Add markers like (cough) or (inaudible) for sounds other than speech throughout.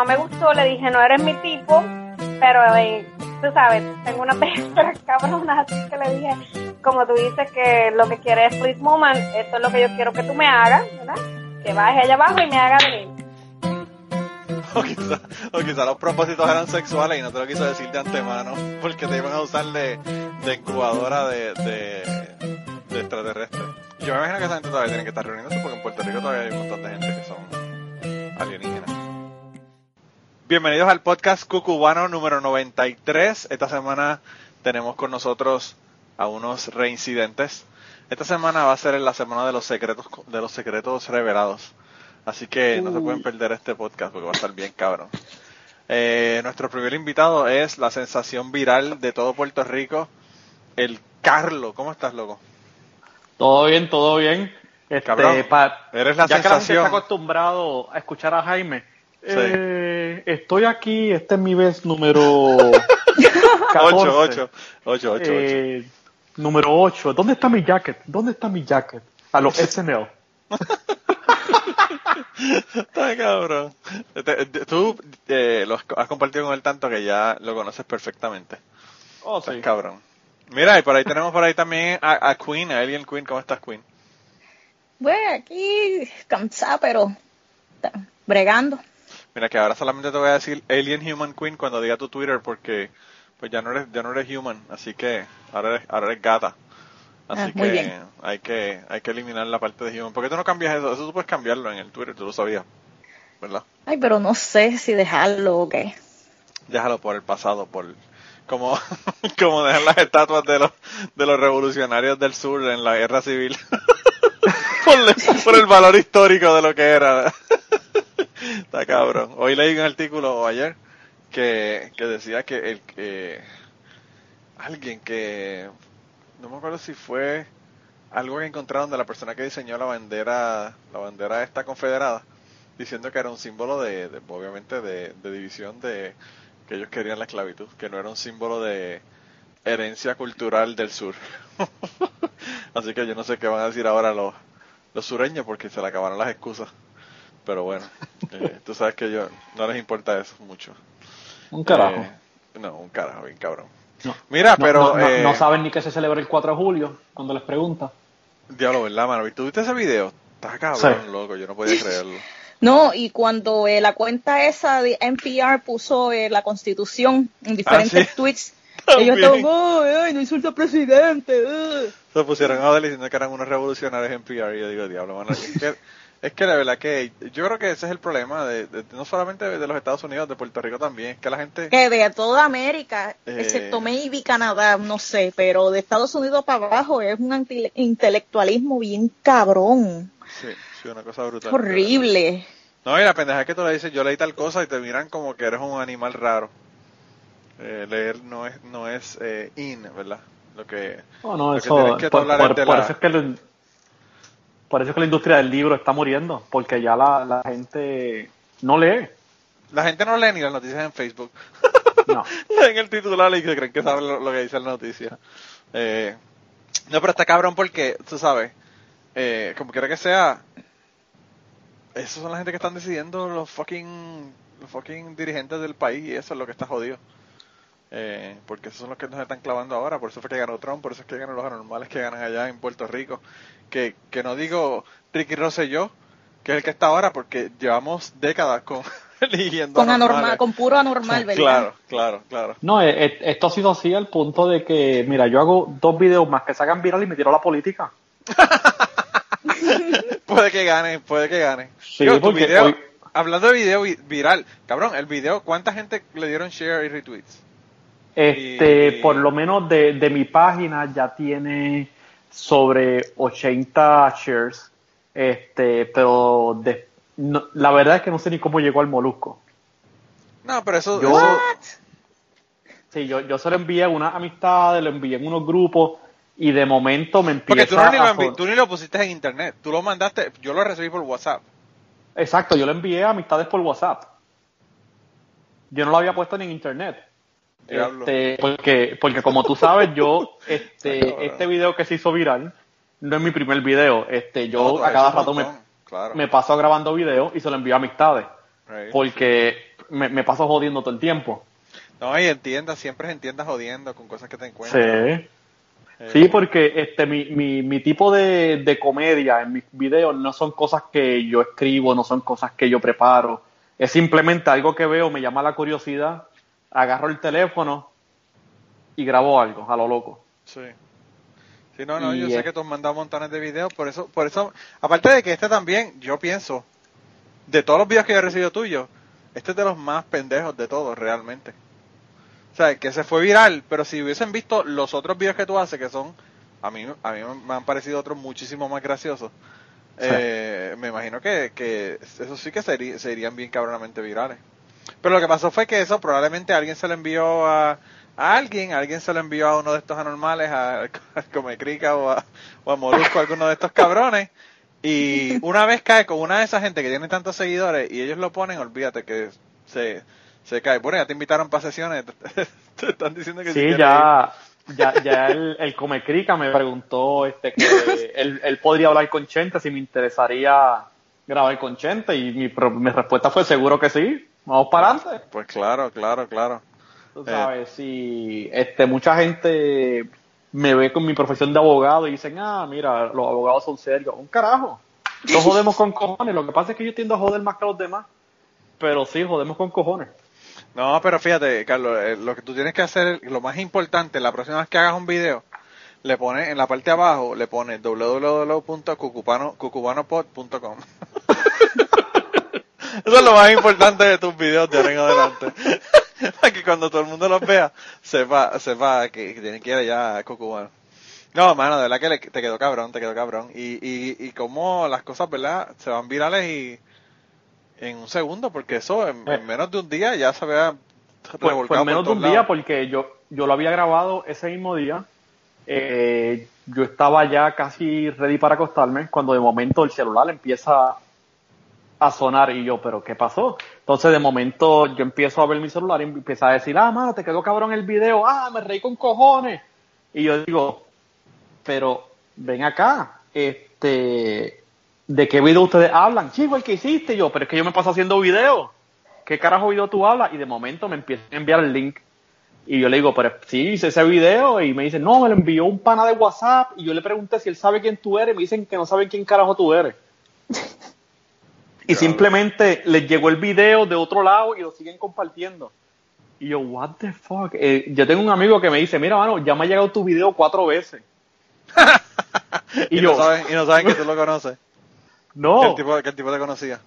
no me gustó, le dije, no eres mi tipo, pero eh, tú sabes, tengo una (laughs) pesca cabrona, así que le dije, como tú dices que lo que quieres es please moment, esto es lo que yo quiero que tú me hagas, ¿verdad? Que baje allá abajo y me haga venir. (laughs) O quizá, o quizá los propósitos eran sexuales y no te lo quiso decir de antemano porque te iban a usar de, de incubadora de, de, extraterrestres. Yo me imagino que esa gente todavía tiene que estar reuniéndose porque en Puerto Rico todavía hay un montón de gente que son alienígenas. Bienvenidos al podcast Cucubano número 93. Esta semana tenemos con nosotros a unos reincidentes. Esta semana va a ser la semana de los secretos de los secretos revelados. Así que no se pueden perder este podcast porque va a estar bien cabrón. Eh, nuestro primer invitado es la sensación viral de todo Puerto Rico, el Carlo. ¿Cómo estás, loco? Todo bien, todo bien. Este, Cabrón, pa- eres la ya que la gente sensación. está acostumbrado a escuchar a Jaime, eh, estoy aquí, este es mi vez número 14. 8, 8, 8, 8, Eh, número 8. ¿Dónde está mi jacket? ¿Dónde está mi jacket? A los SNL. Está (laughs) cabrón. Tú eh, lo has compartido con él tanto que ya lo conoces perfectamente. Oh, Estás sí. cabrón. Mira, y por ahí tenemos por ahí también a, a Queen, a Alien Queen. ¿Cómo estás, Queen? Bueno, aquí cansada, pero bregando. Mira que ahora solamente te voy a decir Alien Human Queen cuando diga tu Twitter porque pues ya no eres ya no eres human, así que ahora eres, ahora eres gata. Así Ah, muy que bien. hay que hay que eliminar la parte de human. ¿Por qué tú no cambias eso? Eso tú puedes cambiarlo en el Twitter, tú lo sabías, ¿verdad? Ay, pero no sé si dejarlo o qué. Déjalo por el pasado, por como (laughs) como dejar las estatuas de los de los revolucionarios del sur en la guerra civil. (laughs) por, el- por el valor histórico de lo que era. Está cabrón. Hoy leí un artículo o ayer que, que decía que el que alguien que no me acuerdo si fue algo que encontraron de la persona que diseñó la bandera la bandera esta confederada diciendo que era un símbolo de, obviamente de, de división de que ellos querían la esclavitud que no era un símbolo de herencia cultural del sur (laughs) así que yo no sé qué van a decir ahora los los sureños porque se le acabaron las excusas pero bueno (laughs) eh, tú sabes que yo no les importa eso mucho Un carajo. eh, no, un carajo, bien cabrón. No. Mira, No, pero. no, eh, no saben ni que se celebra el 4 de julio, cuando les pregunta. Diablo, ¿verdad, mano? ¿Y ¿Tú viste ese video? Estás cabrón, Sí. loco. Yo no podía creerlo. (laughs) No, y cuando eh, la cuenta esa de NPR puso eh, la constitución en diferentes sí. tweets, (laughs) También. ellos estaban, ay, ay, no insulta al presidente. eh". Se pusieron a diciendo que eran unos revolucionarios en PR. Y yo digo, diablo, mano. Que, es que la verdad que. Yo creo que ese es el problema, de, de- no solamente de los Estados Unidos, de Puerto Rico también. Es que la gente. Que de toda América, Eh. excepto maybe Canadá, no sé, pero de Estados Unidos para abajo es un anti- intelectualismo bien cabrón. Sí, sí, una cosa brutal. Horrible. No, y la pendeja es que tú le dices, yo leí tal cosa y te miran como que eres un animal raro. Eh, leer no es, no es eh, in, ¿verdad? Lo que. Oh, no, Lo que eso, tienes que por, hablar por- es de por la- eso es que el- por eso es que la industria del libro está muriendo, porque ya la, la gente no lee. La gente no lee ni las noticias en Facebook. No. (laughs) Leen el titular y se creen que saben lo, lo que dice la noticia. Eh, no, pero está cabrón porque, tú sabes, eh, como quiera que sea, esos son la gente que están decidiendo los fucking, los fucking dirigentes del país y eso es lo que está jodido. Eh, porque esos son los que nos están clavando ahora, por eso fue que ganó Trump, por eso es que ganan los anormales que ganan allá en Puerto Rico. Que, que no digo Ricky Rosselló, que es el que está ahora, porque llevamos décadas con (laughs) eligiendo Con anormal, con puro anormal, (laughs) ¿verdad? Claro, claro, claro. No, eh, eh, esto ha sido así al punto de que, mira, yo hago dos videos más que sacan viral y me tiro a la política. (laughs) Puede que gane, puede que gane. Sí, Digo, tu porque video, hoy- hablando de video vi- viral, cabrón, el video, ¿cuánta gente le dieron share y retweets? Este, por lo menos de, de mi página ya tiene sobre 80 shares. Este, pero de- no- la verdad es que no sé ni cómo llegó al molusco. No, pero eso, Yo- eso- Sí, yo, yo se lo envié a unas amistades, lo envié en unos grupos y de momento me porque empieza tú, no ni lo a tú ni lo pusiste en internet, tú lo mandaste, yo lo recibí por WhatsApp. Exacto, yo lo envié a amistades por WhatsApp. Yo no lo había puesto ni en internet. Este, porque, porque como tú sabes, yo, (laughs) este, este video que se hizo viral, no es mi primer video. Este, yo No, a cada rato me, claro. me paso grabando videos y se lo envío a amistades. Right. Porque me, me paso jodiendo todo el tiempo. No, y entiendas, siempre entiendas jodiendo con cosas que te encuentras. Sí. Eh, Sí, porque este mi, mi, mi tipo de, de comedia en mis videos no son cosas que yo escribo, no son cosas que yo preparo. Es simplemente algo que veo, me llama la curiosidad, agarro el teléfono y grabo algo a lo loco. Sí. Sí, no, no, Y yo es- sé que tú mandado montones de videos, por eso, por eso, aparte de que este también, yo pienso, de todos los videos que yo he recibido tuyos, este es de los más pendejos de todos, realmente. O sea, que se fue viral, pero si hubiesen visto los otros videos que tú haces, que son, a mí, a mí me han parecido otros muchísimo más graciosos, Sí. eh, me imagino que, que eso sí que seri- serían bien cabronamente virales. Pero lo que pasó fue que eso probablemente alguien se lo envió a, a alguien, alguien se lo envió a uno de estos anormales, a, (laughs) a Comecrica o a, o a Molusco, a alguno de estos cabrones. Y una vez cae con una de esas gente que tiene tantos seguidores y ellos lo ponen, olvídate que se, se cae. Bueno, ya te invitaron para sesiones, (laughs) te, están diciendo que Sí, ya, ya, ya el, el Comecrica me preguntó este, que él, él podría hablar con Chente si me interesaría grabar con Chente y mi, mi respuesta fue seguro que sí, vamos para adelante. ir. Pues claro, claro, claro. Tú Eh. sabes, si este, mucha gente me ve con mi profesión de abogado y dicen, ah, mira, los abogados son serios. Un carajo. No (laughs) jodemos con cojones. Lo que pasa es que yo tiendo a joder más que los demás. Pero sí, jodemos con cojones. No, pero fíjate, Carlos, eh, lo que tú tienes que hacer, lo más importante, la próxima vez que hagas un video, le pones en la parte de abajo, le pones www.cucubanopod.com. (laughs) Eso es lo más importante de tus videos de ahora en adelante. (laughs) Para que cuando todo el mundo los vea, sepa, sepa que, que tienen que ir allá a Cucubano. No, mano, de verdad que le- te quedó cabrón, te quedó cabrón. Y, y, y como las cosas, ¿verdad? Se van virales y en un segundo, porque eso en, en Eh. menos de un día ya se había Pues, revolcado pues menos de un día, porque yo, yo lo había grabado ese mismo día. Eh, yo estaba ya casi ready para acostarme cuando de momento el celular empieza a sonar y yo, pero ¿qué pasó? Entonces de momento yo empiezo a ver mi celular y empieza a decir, ah, mano, te quedó cabrón el video, ah, me reí con cojones. Y yo digo, pero ven acá, este, ¿de qué video ustedes hablan? Chico, el que hiciste yo, pero es que yo me paso haciendo videos. ¿Qué carajo video tú hablas? Y de momento me empiezan a enviar el link. Y yo le digo, pero sí, hice ese video. Y me dice, no, me lo envió un pana de WhatsApp. Y yo le pregunté si él sabe quién tú eres. Y me dicen que no saben quién carajo tú eres. (laughs) y simplemente les llegó el video de otro lado y lo siguen compartiendo. Y yo, what the fuck? Eh, yo tengo un amigo que me dice, mira, mano, ya me ha llegado tu video cuatro veces. (laughs) y, y no yo, saben, y no saben que tú lo (laughs) conoces. no. Que, el tipo, que el tipo te conocía.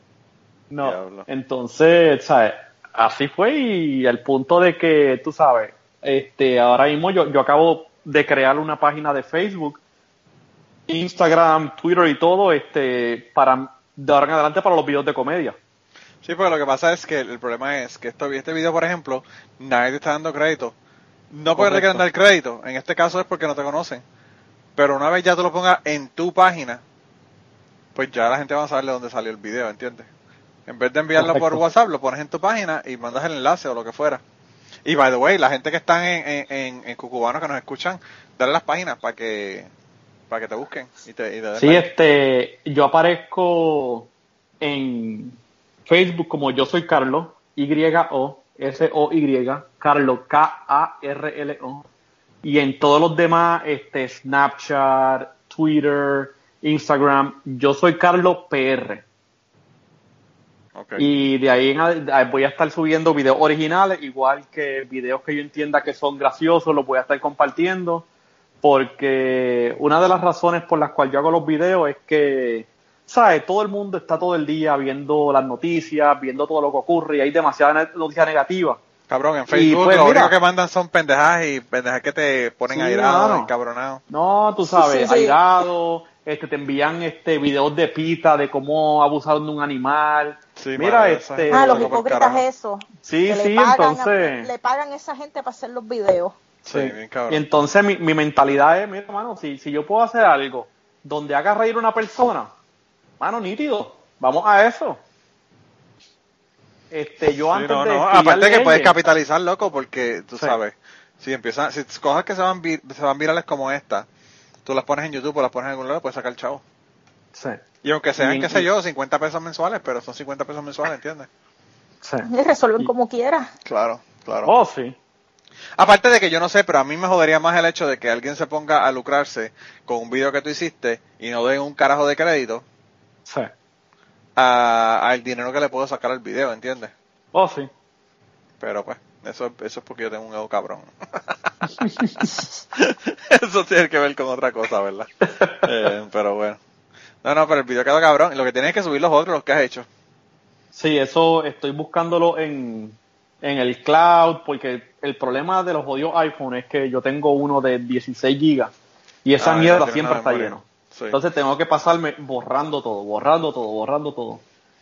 No, Diablo. entonces, ¿sabes? Así fue y al punto de que, tú sabes, este, ahora mismo yo, yo acabo de crear una página de Facebook, Instagram, Twitter y todo, este, para, de ahora en adelante para los videos de comedia. Sí, porque lo que pasa es que el problema es que esto, este video, por ejemplo, nadie te está dando crédito. No Correcto. quieran dar crédito, en este caso es porque no te conocen. Pero una vez ya tú lo pongas en tu página, pues ya la gente va a saber de dónde salió el video, ¿entiendes? En vez de enviarlo por. WhatsApp, lo pones en tu página y mandas el enlace o lo que fuera. Y by the way, la gente que están en, en, en, en Cucubano que nos escuchan, dale las páginas para que para que te busquen y te, y te Sí, like. este, yo aparezco en Facebook como yo soy Carlos, Y-O, S-O-Y, Carlos, K-A-R-L-O. Y en todos los demás, este, Snapchat, Twitter, Instagram, yo soy Carlos PR. Ok. Y de ahí en voy a estar subiendo videos originales, igual que videos que yo entienda que son graciosos, los voy a estar compartiendo, porque una de las razones por las cuales yo hago los videos es que, ¿sabes? Todo el mundo está todo el día viendo las noticias, viendo todo lo que ocurre y hay demasiadas ne- noticias negativas. Cabrón, en Facebook pues, lo mira. único que mandan son pendejadas y pendejas que te ponen Sí, airado, encabronado. No, tú sabes, Sí, sí, sí. airado, este, te envían este videos de pita de cómo abusaron de un animal. Sí, Mira, esa este- Ah, los hipócritas eso. Sí, que sí, le pagan, a- entonces... le pagan a esa gente para hacer los videos. Sí, bien cabrón. Y entonces mi, mi mentalidad es, mira, mano, si, si yo puedo hacer algo donde haga reír a una persona, mano, nítido, vamos a eso. Este, yo Sí, antes no, de no, aparte que puedes capitalizar, loco, porque tú Sí. sabes, si empiezan, si cosas que se van, vir- se van virales como esta, tú las pones en YouTube o las pones en algún lado, puedes sacar chavo. Sí, Y aunque sean, Y- qué sé yo, 50 pesos mensuales, pero son 50 pesos mensuales, ¿entiendes? sí. Y resuelven Y- como quiera. Claro, claro. Oh, sí. Aparte de que yo no sé, pero a mí me jodería más el hecho de que alguien se ponga a lucrarse con un video que tú hiciste y no den un carajo de crédito Sí. a- al dinero que le puedo sacar al video, ¿entiendes? Oh, sí. Pero pues, eso, eso es porque yo tengo un ego cabrón. (laughs) eso tiene que ver con otra cosa, ¿verdad? Eh, pero bueno. No, no, pero el video quedó cabrón. Lo que tienes es que subir los otros, los que has hecho. Sí, eso estoy buscándolo en, en el cloud, porque el problema de los jodidos iPhone es que yo tengo uno de 16 gigas y esa Ah, mierda siempre está lleno. Sí. Entonces tengo que pasarme borrando todo, borrando todo, borrando todo.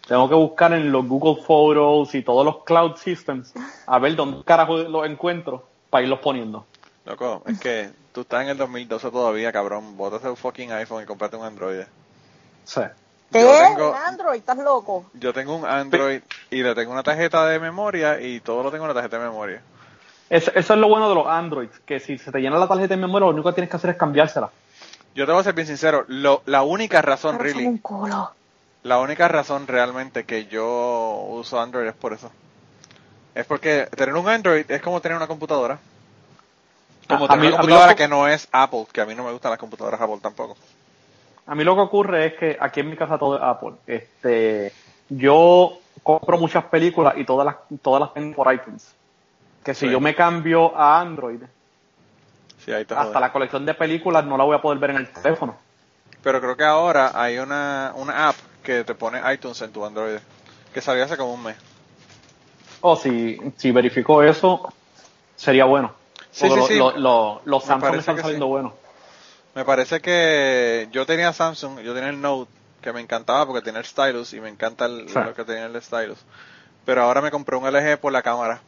Tengo que buscar en los Google Photos y todos los cloud systems a ver dónde carajo los encuentro para irlos poniendo. Loco, es que tú estás en el 2012 todavía, cabrón. Bótate un fucking iPhone y comprate un Android. Sí. ¿Qué? Yo tengo- ¿Un Android? ¿Estás loco? Yo tengo un Android y le tengo una tarjeta de memoria y todo lo tengo en una tarjeta de memoria. Es- eso es lo bueno de los Androids, que si se te llena la tarjeta de memoria, lo único que tienes que hacer es cambiársela. Yo te voy a ser bien sincero, lo, la única razón, Pero really, un culo. la única razón realmente que yo uso Android es por eso. Es porque tener un Android es como tener una computadora. Como A- a tener mí- una computadora lo- que no es Apple, que a mí no me gustan las computadoras Apple tampoco. A mí lo que ocurre es que aquí en mi casa todo es Apple. Este, yo compro muchas películas y todas las, todas las tengo por iTunes. Que si Sí. yo me cambio a Android, Sí, ahí te hasta la colección de películas no la voy a poder ver en el teléfono. Pero creo que ahora hay una, una app que te pone iTunes en tu Android, que salió hace como un mes. O si, si verifico eso, sería bueno. Sí, sí, lo- sí. lo- lo- los Samsung están saliendo buenos. Me parece que yo tenía Samsung, yo tenía el Note, que me encantaba porque tenía el stylus y me encanta el- lo que tenía el stylus. Pero ahora me compré un LG por la cámara.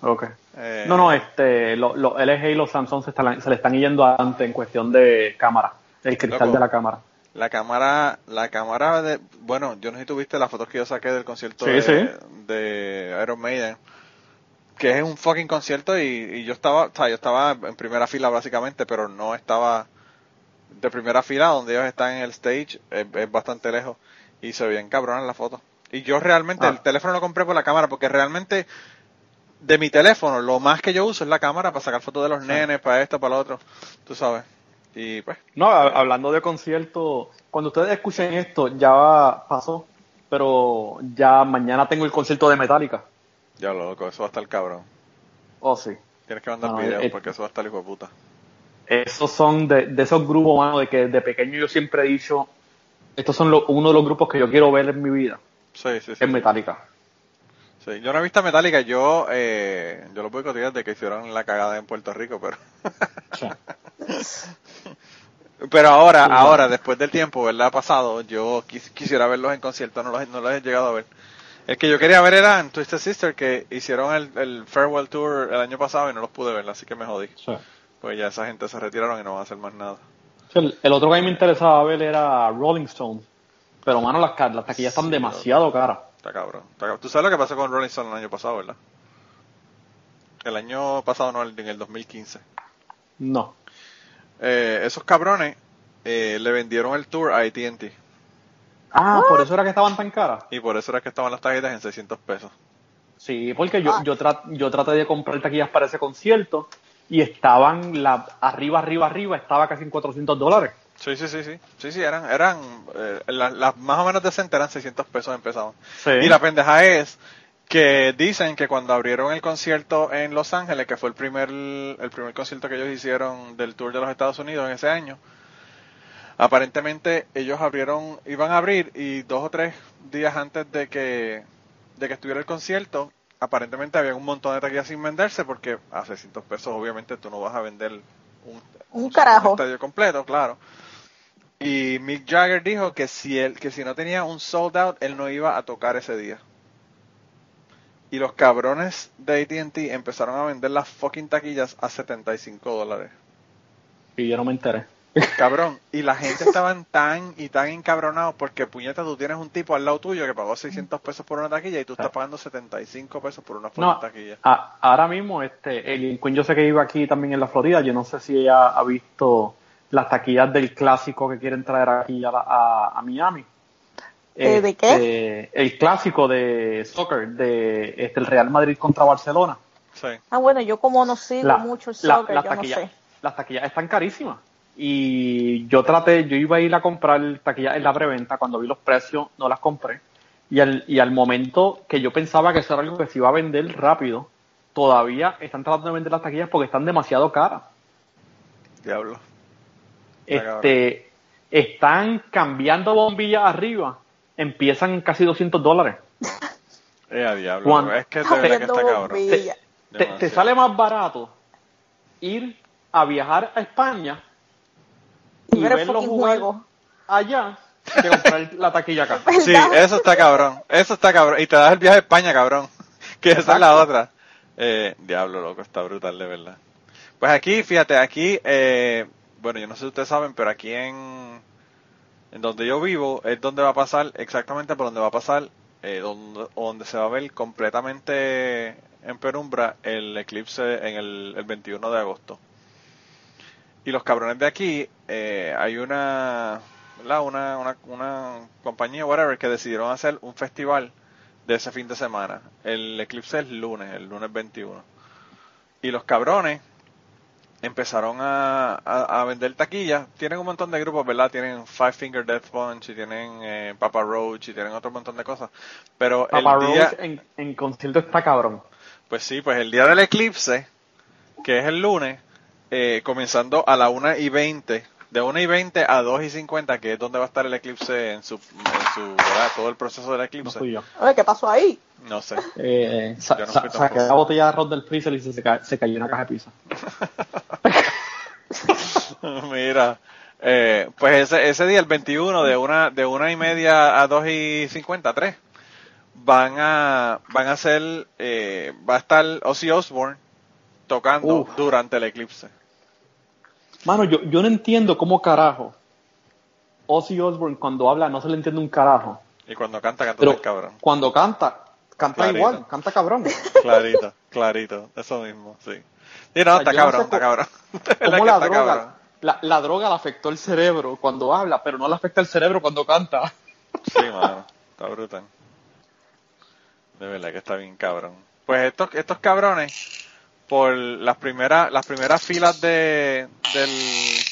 Okay. Eh, No, no, este, lo- los LG y los Samsung se, están- se le están yendo adelante en cuestión de cámara, el cristal Loco. de la cámara. La cámara, la cámara de, bueno, yo no sé si tuviste las fotos que yo saqué del concierto Sí, de, sí. de Iron Maiden, que es un fucking concierto y, y yo estaba, o sea, yo estaba en primera fila básicamente, pero no estaba de primera fila donde ellos están en el stage, es, es bastante lejos y se veían cabronas las fotos. Y yo realmente Ah. el teléfono lo compré por la cámara porque realmente de mi teléfono lo más que yo uso es la cámara para sacar fotos de los nenes, para esto, para lo otro, tú sabes. Y pues, No, hablando de concierto, cuando ustedes escuchen esto, ya pasó, pero ya mañana tengo el concierto de Metallica. ya lo loco, eso va a estar cabrón. Oh, sí. Tienes que mandar No, videos porque eso va a estar hijo de puta. Esos son de, de esos grupos, mano, de que de pequeño yo siempre he dicho, estos son lo- uno de los grupos que yo quiero ver en mi vida, Sí, sí, sí. es Metallica. Sí, Yo no he visto a Metallica, yo, eh, yo lo boicoteé de que hicieron la cagada en Puerto Rico, pero, (laughs) pero ahora, Sí, ahora, después del tiempo, ¿verdad? Pasado, yo quis- quisiera verlos en concierto, no los, he- no los he llegado a ver. El que yo quería ver era en Twisted Sister, que hicieron el, el Farewell Tour el año pasado y no los pude ver, así que me jodí. Sí. Pues ya esa gente se retiraron y no van a hacer más nada. Sí, El, el otro que a mí me interesaba ver era Rolling Stones, pero mano, las, las taquillas están demasiado caras. Está cabrón. está cabrón. Tú sabes lo que pasó con Rolling Stone el año pasado, ¿verdad? El año pasado, no, en el 2015. No. Eh, esos cabrones eh, le vendieron el tour a AT&T Ah, por eso era que estaban tan caras. y por eso era que estaban las tarjetas en 600 pesos. Sí, porque yo, yo, tra- yo traté de comprar taquillas para ese concierto y estaban la, arriba, arriba, arriba, estaba casi en 400 dólares. Sí, sí, sí, sí. Sí, sí, eran, eran, eh, las, las más o menos decentes eran 600 pesos empezaban. Sí. Y la pendeja es que dicen que cuando abrieron el concierto en Los Ángeles, que fue el primer, el primer concierto que ellos hicieron del tour de los Estados Unidos en ese año, aparentemente ellos abrieron, iban a abrir y dos o tres días antes de que, de que estuviera el concierto, aparentemente había un montón de taquillas sin venderse porque a 600 pesos obviamente tú no vas a vender un, Un carajo. estadio completo, claro. Y Mick Jagger dijo que si él, que si no tenía un sold out, él no iba a tocar ese día. Y los cabrones de AT&T empezaron a vender las fucking taquillas a 75 dólares. Y yo no me enteré. Cabrón. Y la gente (laughs) estaban tan y tan encabronados porque puñeta tú tienes un tipo al lado tuyo que pagó 600 pesos por una taquilla y tú estás pagando 75 pesos por una fucking No, taquilla. a- ahora mismo, este, el yo sé que iba aquí también en la Florida, yo no sé si ella ha visto las taquillas del clásico que quieren traer aquí a, la- a- a Miami. Eh, ¿de Este, El clásico de soccer de este, el Real Madrid contra Barcelona. Sí. Ah, bueno, yo como no sigo La- mucho el la- soccer, las yo no taquillas- sé. Las taquillas están carísimas. Y yo traté, yo iba a ir a comprar taquillas en la preventa, cuando vi los precios no las compré. Y al, y al momento que yo pensaba que eso era algo que se iba a vender rápido, todavía están tratando de vender las taquillas porque están demasiado caras. Diablo. Este, están cambiando bombillas arriba, empiezan en casi 200 dólares. (laughs) Eh, diablo. Juan. Es que de verdad que está cabrón. Te, te sale más barato ir a viajar a España y Ver el verlo fucking jugar juego. allá que comprar (laughs) la taquilla acá. Sí, eso está cabrón. Eso está cabrón. Y te das el viaje a España, cabrón. (laughs) Que esa es la otra. Eh, diablo, loco, está brutal, de verdad. Pues aquí, fíjate, aquí, eh, bueno, yo no sé si ustedes saben, pero aquí en, en donde yo vivo es donde va a pasar, exactamente por donde va a pasar, eh, donde, se va a ver completamente en penumbra el eclipse en el, el 21 de agosto. Y los cabrones de aquí, eh, hay una. Una, una, una compañía, whatever, que decidieron hacer un festival de ese fin de semana. El eclipse es lunes, el lunes 21. Y los cabrones empezaron a, a, a vender taquillas. Tienen un montón de grupos, ¿verdad? Tienen Five Finger Death Punch y tienen eh, Papa Roach y tienen otro montón de cosas. Pero Papa el día, Roach en, en concierto está cabrón. pues sí, pues el día del eclipse, que es el lunes, eh, comenzando a la 1 y 20, de 1 y 20 a 2 y 50, que es donde va a estar el eclipse en su, en su ¿verdad? todo el proceso del No eclipse. fui yo. Oye, ¿qué pasó ahí? No sé. Eh, sa- no sa- saqué la botella de arroz del freezer y se, ca- se cayó una caja de pizza. (laughs) Mira, eh, pues ese, ese día, el 21, de una, de una y media a 2 y 53, van a, van a hacer, eh, va a estar Ozzy Osbourne tocando Uf. durante el eclipse. Mano, yo, yo no entiendo cómo carajo Ozzy Osbourne cuando habla no se le entiende un carajo. Y cuando canta, canta Pero cabrón. cuando canta, canta Clarito. igual, canta cabrón. (laughs) Clarito, clarito, eso mismo, sí. Y no, O sea, está no cabrón, sé está cabrón. (laughs) Cómo la droga, cabrón. la, la droga le afectó el cerebro cuando habla, pero no le afecta el cerebro cuando canta. Sí, mano, está brutal. De verdad que está bien cabrón. Pues estos, estos cabrones, por las primeras, las primeras filas de, del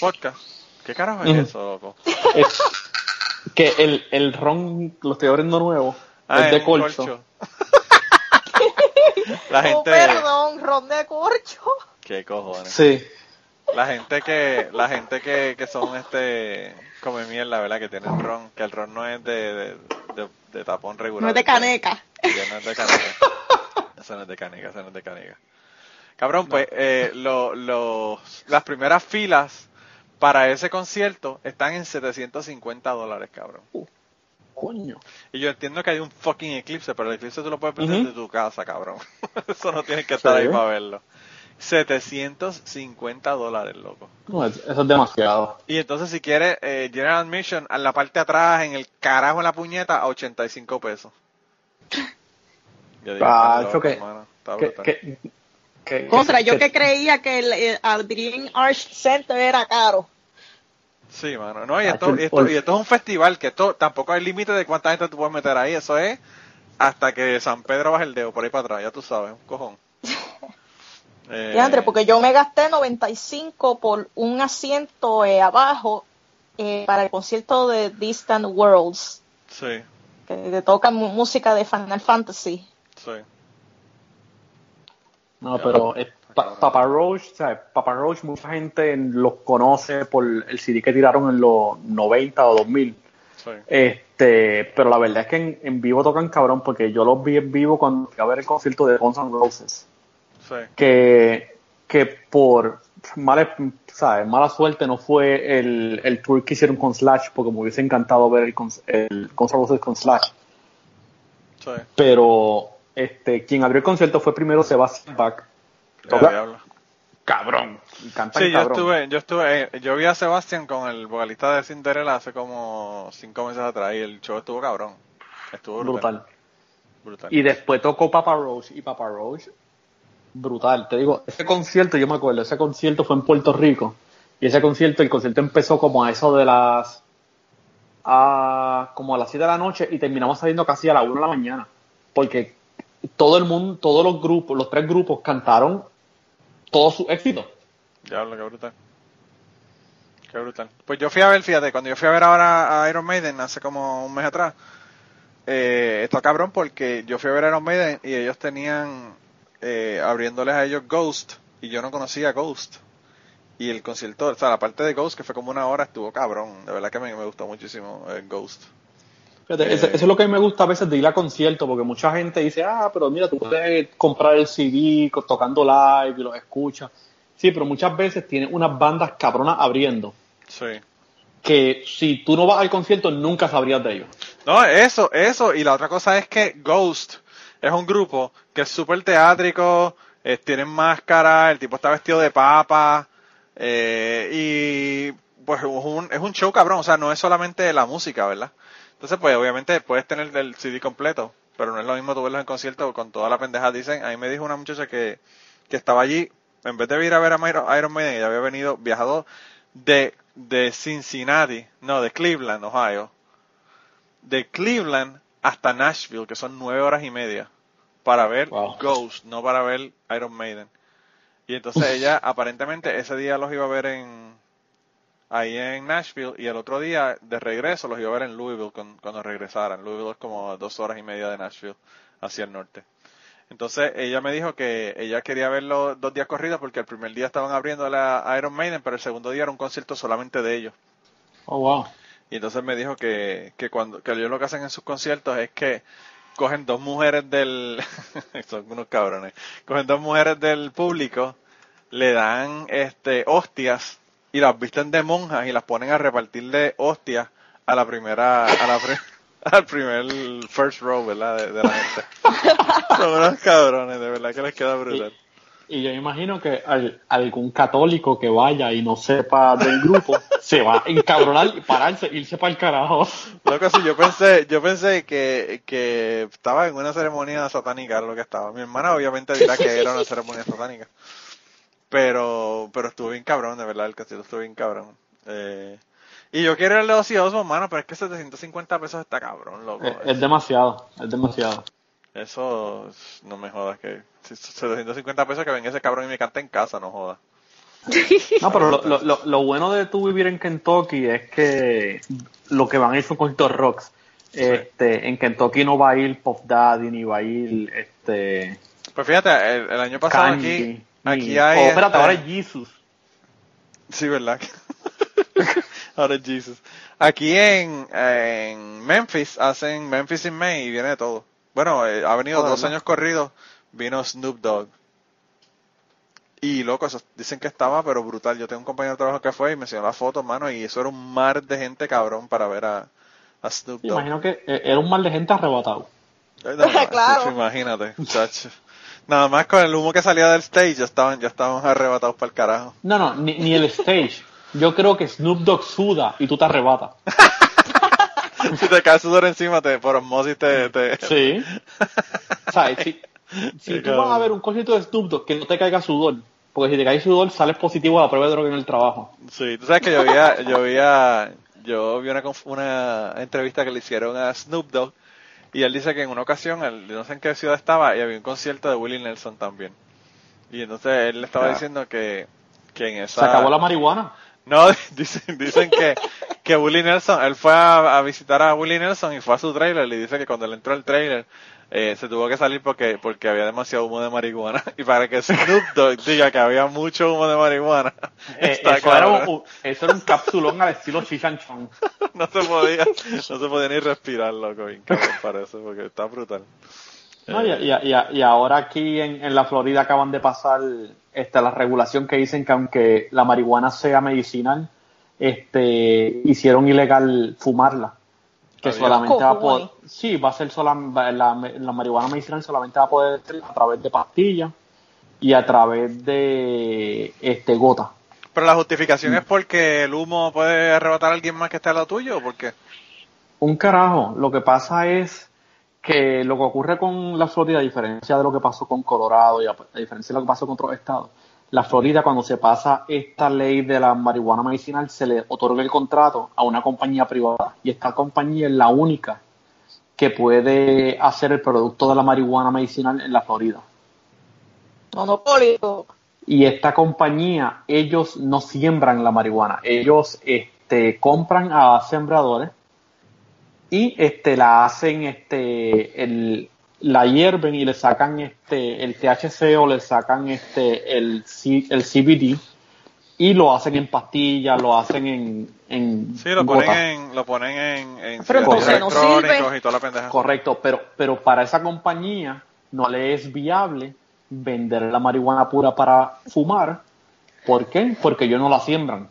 podcast, ¿qué carajo es eso, loco? Es que el, el ron, lo estoy abriendo nuevo, Ah, es de un colcho. (laughs) La Oh, gente, perdón, ron de corcho. qué cojones. Sí. La gente que, la gente que, que son este, come mierda, ¿verdad? Que tienen ron, que el ron no es de, de, de, de tapón regular. No es de caneca. Ya no es de caneca. Eso no es de caneca, eso no es de caneca. Cabrón, pues eh, lo- los, las primeras filas para ese concierto están en 750 dólares, cabrón. Coño. Y yo entiendo que hay un fucking eclipse, pero el eclipse tú lo puedes ver Ujú. desde tu casa, cabrón. (laughs) Eso no tienes que estar Sí. ahí para verlo. 750 dólares, loco. No, eso es demasiado. Y entonces si quieres eh, General Admission, en la parte de atrás, en el carajo en la puñeta, a 85 pesos. (laughs) Yo digo, Ah, loco, hermano, que, que- Contra, yo que- que creía que el eh, Adrian Arch Center era caro. Sí, mano. No, y Ah, esto, y esto, y esto es un festival que esto tampoco hay límite de cuánta gente tú puedes meter ahí. Eso es hasta que San Pedro baje el dedo por ahí para atrás, ya tú sabes, un cojón. (laughs) Eh, Y Andre, porque yo me gasté 95 por un asiento eh, abajo eh, para el concierto de Distant Worlds, Sí, que, que tocan música de Final Fantasy. sí. No, pero Pa- Papa Roach, sea, Papa Roach, mucha gente los conoce por el CD que tiraron en los 90 o 2000. sí. Este, pero la verdad es que en, en vivo tocan cabrón porque yo los vi en vivo cuando fui a ver el concierto de Guns N' Roses. sí. Que, que por mala, ¿sabes? mala suerte no fue el, el tour que hicieron con Slash porque me hubiese encantado ver el, el Guns N' Roses con Slash. sí. Pero este, quien abrió el concierto fue primero Sebastian Bach. Toca-. Cabrón. Canta Sí, yo estuve, yo estuve, eh, yo vi a Sebastián con el vocalista de Cinderella hace como cinco meses atrás y el show estuvo cabrón. Estuvo brutal. brutal. brutal. Y después tocó Papa Roach y Papa Roach, brutal. Te digo, ese concierto, yo me acuerdo, ese concierto fue en Puerto Rico Y ese concierto, el concierto empezó como a eso de las a como a las 7 de la noche y terminamos saliendo casi a la 1 de la mañana. Porque todo el mundo, todos los grupos, los tres grupos cantaron todos sus éxitos. Ya hablo, qué brutal. Qué brutal. Pues yo fui a ver, fíjate, cuando yo fui a ver ahora a Iron Maiden hace como un mes atrás, eh, esto cabrón porque yo fui a ver a Iron Maiden y ellos tenían eh, abriéndoles a ellos Ghost y yo no conocía Ghost. Y el concierto, o sea, la parte de Ghost que fue como una hora estuvo cabrón. De verdad que me, me gustó muchísimo eh, Ghost. Fíjate, eso, eso es lo que a mí me gusta a veces de ir a conciertos, porque mucha gente dice, ah, pero mira, tú puedes comprar el CD tocando live y los escuchas. Sí, pero muchas veces tiene unas bandas cabronas abriendo, Sí. que si tú no vas al concierto nunca sabrías de ellos. No, eso, eso. Y la otra cosa es que Ghost es un grupo que es súper teátrico, eh, tienen máscara, el tipo está vestido de papa, eh, y pues es un, es un show cabrón, o sea, no es solamente la música, ¿verdad? Entonces, pues obviamente puedes tener el CD completo, pero no es lo mismo tú verlos en concierto con toda la pendeja. Dicen, a mí me dijo una muchacha que, que estaba allí, en vez de ir a ver a Iron Maiden, ella había venido, viajado de, de Cincinnati, no, de Cleveland, Ohio, de Cleveland hasta Nashville, que son nueve horas y media, para ver Wow. Ghost, no para ver Iron Maiden. Y entonces ella aparentemente ese día los iba a ver en ahí en Nashville y el otro día de regreso los iba a ver en Louisville con- cuando regresaran. Louisville es como dos horas y media de Nashville hacia el norte. Entonces ella me dijo que ella quería verlo dos días corridos porque el primer día estaban abriendo la Iron Maiden, pero el segundo día era un concierto solamente de ellos. Oh, wow. Y entonces me dijo que, que cuando que ellos lo que hacen en sus conciertos es que cogen dos mujeres del (laughs) son unos cabrones cogen dos mujeres del público le dan este hostias y las visten de monjas y las ponen a repartirle hostias a la primera a la pri- (laughs) al primer first row verdad de, de la gente (laughs) son unos cabrones de verdad que les queda brutal Y yo imagino que al- algún católico que vaya y no sepa del grupo se va a encabronar y pararse, irse para el carajo. Loco, sí, yo pensé, yo pensé que, que estaba en una ceremonia satánica, lo que estaba. Mi hermana obviamente dirá que era una ceremonia satánica. Pero, pero estuvo bien cabrón, de verdad, el castillo estuvo bien cabrón. Eh, y yo quiero ir al de Ozzy Osbourne, mano, pero es que 750 pesos está cabrón, loco. Es, es demasiado, es demasiado. Eso, no me jodas que, si 750 pesos que venga ese cabrón y me cante en casa, no jodas. (laughs) No, pero lo, lo, lo, lo bueno de tú vivir en Kentucky es que lo que van a ir son conciertos rocks. Este, en Kentucky no va a ir Pop Daddy ni va a ir este Pues fíjate, el, el año pasado Kanye, aquí, aquí hay... Oh, espérate, este- ahora es Jesus. Sí, ¿verdad? (laughs) Ahora es Jesus. Aquí en, en Memphis hacen Memphis in May y viene de todo. Bueno, eh, ha venido Oh, dos años corridos, vino Snoop Dogg. Y loco, eso- dicen que estaba, pero brutal. Yo tengo un compañero de trabajo que fue y me enseñó las fotos, mano, y eso era un mar de gente cabrón para ver a, a Snoop Dogg. imagino que eh, era un mal de gente arrebatado. Ay, no, (laughs) no, Claro. imagínate, muchacho. Nada más con el humo que salía del stage ya estaban, ya estaban arrebatados para el carajo. No, no, ni, ni el stage. Yo creo que Snoop Dogg suda y tú te arrebatas. (laughs) si te cae sudor encima, te, por osmosis te, te, Sí. O sea, si, (laughs) si tú vas a ver un concierto de Snoop Dogg, que no te caiga sudor. Porque si te cae sudor, sales positivo a la prueba de droga en el trabajo. Sí, tú sabes que yo vi, a- yo vi, a- yo vi una, una entrevista que le hicieron a Snoop Dogg y él dice que en una ocasión, él, no sé en qué ciudad estaba, y había un concierto de Willie Nelson también. Y entonces él le estaba Claro. diciendo que, que en esa... Se acabó la marihuana. No, (laughs) dicen, dicen que, que Willie Nelson, él fue a, a visitar a Willie Nelson y fue a su trailer y dice que cuando él entró al trailer eh, se tuvo que salir porque porque había demasiado humo de marihuana. (laughs) Y para que Snoop Dogg diga que había mucho humo de marihuana, (laughs) Eh, está eso, era un, eso era un capsulón al estilo Chichanchón. (laughs) no se podía, no se podía ni respirar, loco, bien cabrón parece, porque está brutal. No, y, y- y- y ahora aquí en, en la Florida acaban de pasar este, la regulación que dicen que aunque la marihuana sea medicinal, este, hicieron ilegal fumarla. Que Adiós. solamente va a poder, sí, va a ser sola, la, la marihuana medicinal solamente va a poder ser a través de pastillas y a través de este gota. Pero la justificación es porque el humo puede arrebatar a alguien más que esté al lado tuyo, ¿o por qué? Un carajo, lo que pasa es que lo que ocurre con la Florida, a diferencia de lo que pasó con Colorado y a, a diferencia de lo que pasó con otros estados, la Florida cuando se pasa esta ley de la marihuana medicinal se le otorga el contrato a una compañía privada y esta compañía es la única que puede hacer el producto de la marihuana medicinal en la Florida. Monopolio. Y esta compañía, ellos no siembran la marihuana, ellos este, compran a sembradores y este, la hacen, este, el, la hierven y le sacan este, el THC o le sacan este, el, C- el CBD y lo hacen en pastillas, lo hacen en, en Sí, lo ponen en, lo ponen en, en Pero entonces no electrónicos sirve. y toda la pendeja. Correcto, pero, pero para esa compañía no le es viable vender la marihuana pura para fumar. ¿Por qué? Porque ellos no la siembran.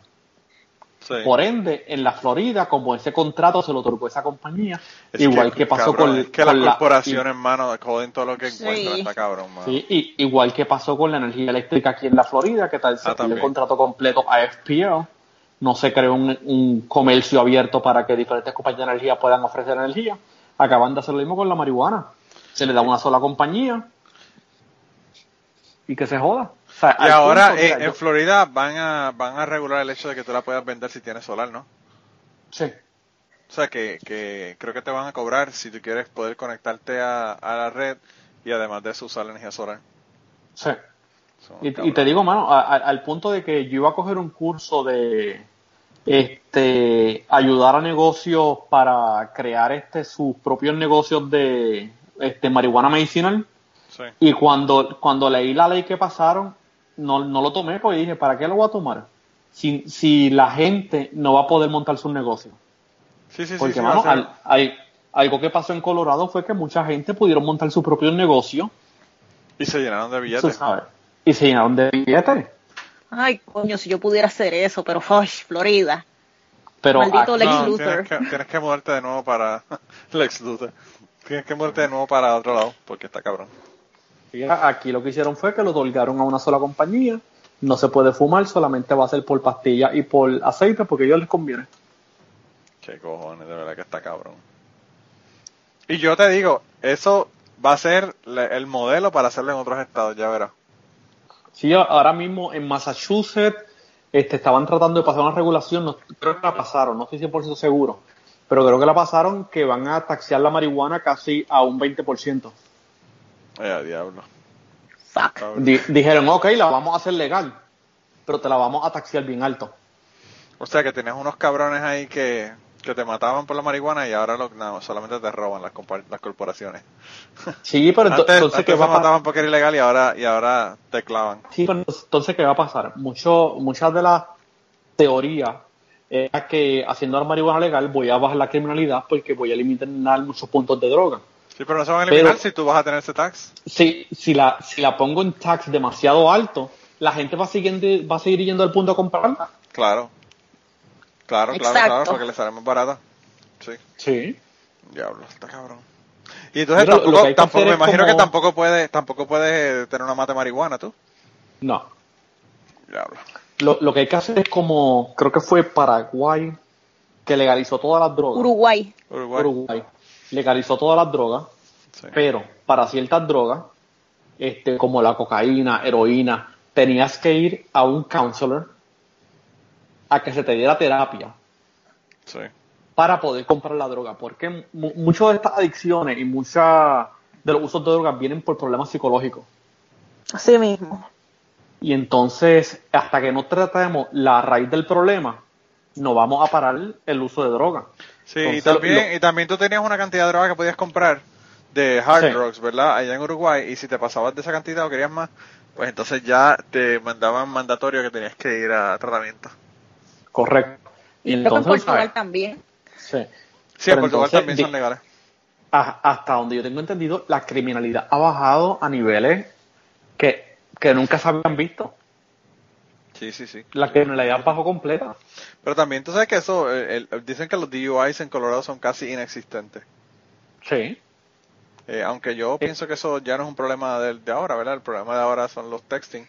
Sí. Por ende, en la Florida, como ese contrato se lo otorgó esa compañía, Es igual que, pasó cabrón, con, es que con las la- corporaciones, hermano, joden todo lo que Sí. encuentran, está cabrón, mano. Sí, y igual que pasó con la energía eléctrica aquí en la Florida, que tal se Ah, el contrato completo a FPL, no se creó un, un comercio abierto para que diferentes compañías de energía puedan ofrecer energía. Acaban de hacer lo mismo con la marihuana. Se le da una sola compañía y que se joda. O sea, Y ahora punto, mira, eh, yo- en Florida van a, van a regular el hecho de que tú la puedas vender si tienes solar, ¿no? Sí, O sea, que, que creo que te van a cobrar si tú quieres poder conectarte a, a la red y además de eso usar la energía solar. sí. Y, y te digo, mano, a- a- al punto de que yo iba a coger un curso de este ayudar a negocios para crear este sus propios negocios de este marihuana medicinal Sí. y cuando cuando leí la ley que pasaron no, no lo tomé porque dije para qué lo voy a tomar si, si la gente no va a poder montar su negocio Sí, sí, sí. porque sí, mano, al- hay- algo que pasó en Colorado fue que mucha gente pudieron montar su propio negocio Y se llenaron de billetes. sabes, y se llenaron de billetes Ay, coño, si yo pudiera hacer eso, pero ¡ay, Florida! pero Maldito aquí- Lex No, Luthor. tienes que, tienes que mudarte de nuevo para (laughs) Lex Luthor. Tienes que mudarte de nuevo para otro lado, porque está cabrón. Aquí lo que hicieron fue que lo otorgaron a una sola compañía. No se puede fumar, solamente va a ser por pastilla y por aceite porque a ellos les conviene. Qué cojones, de verdad que está cabrón. Y yo te digo, eso va a ser el modelo para hacerlo en otros estados, ya verás. Sí, ahora mismo en Massachusetts este, estaban tratando de pasar una regulación, no, creo que la pasaron, no estoy 100% seguro, pero creo que la pasaron que van a taxear la marihuana casi a un 20%. A diablo. Fuck. Di- dijeron, ok, la vamos a hacer legal, pero te la vamos a taxear bien alto. O sea que tienes unos cabrones ahí que, que te mataban por la marihuana y ahora lo, no, solamente te roban las, corporaciones. (laughs) Sí, pero ento- Antes, entonces, antes mataban porque era ilegal y ahora, y ahora te clavan. Sí, pero entonces, ¿qué va a pasar? Mucho, muchas de las teorías era que haciendo la marihuana legal voy a bajar la criminalidad porque voy a eliminar muchos puntos de droga. Sí, pero no se van a eliminar Pero- si tú vas a tener ese tax. Si, si, la, si la pongo en tax demasiado alto, la gente va a seguir, va a seguir yendo al punto a comprarla. Claro. Claro, claro, Exacto. claro, porque le sale más barata. Sí. Sí. Diablo, está cabrón. Y entonces Mira, tampoco, me imagino como- que tampoco puedes, tampoco puedes tener una mata de marihuana tú. No. Diablo. Lo, lo que hay que hacer es como, creo que fue Paraguay, que legalizó todas las drogas. Uruguay. Uruguay. Uruguay. Legalizó todas las drogas. Sí. Pero para ciertas drogas, este, como la cocaína, heroína, tenías que ir a un counselor a que se te diera terapia Sí. para poder comprar la droga. Porque mu- muchas de estas adicciones y muchas de los usos de drogas vienen por problemas psicológicos. Así mismo. Y entonces, hasta que no tratemos la raíz del problema, no vamos a parar el uso de droga. Sí, y también, lo- y también tú tenías una cantidad de droga que podías comprar de hard Sí. drugs, ¿verdad? Allá en Uruguay, y si te pasabas de esa cantidad o querías más, pues entonces ya te mandaban mandatorio que tenías que ir a tratamiento. Correcto. Y Creo que en Portugal ¿sabes? también. Sí. Sí, en Portugal entonces, también son legales. hasta donde yo tengo entendido, la criminalidad ha bajado a niveles que, que nunca se habían visto. Sí, sí, sí. La criminalidad bajó completa. Pero también tú sabes que eso, el- el- dicen que los DUIs en Colorado son casi inexistentes. Sí. Eh, aunque yo pienso que eso ya no es un problema de, de ahora, ¿verdad? El problema de ahora son los texting.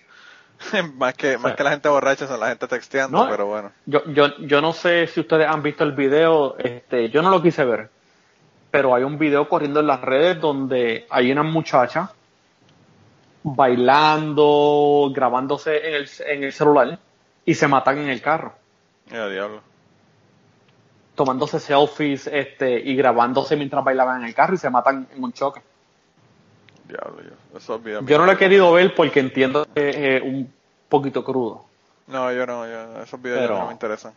(laughs) más que más que la gente borracha son la gente texteando, No, pero bueno. Yo, yo, yo no sé si ustedes han visto el video, este, yo no lo quise ver, pero hay un video corriendo en las redes donde hay una muchacha bailando, grabándose en el, en el celular y se matan en el carro, Ya, diablo. tomándose selfies este, y grabándose mientras bailaban en el carro y se matan en un choque. Diablo, yo. Esos videos. Yo no lo he querido ver porque entiendo que es eh, un poquito crudo. No, yo no, yo, esos videos Pero- no me interesan.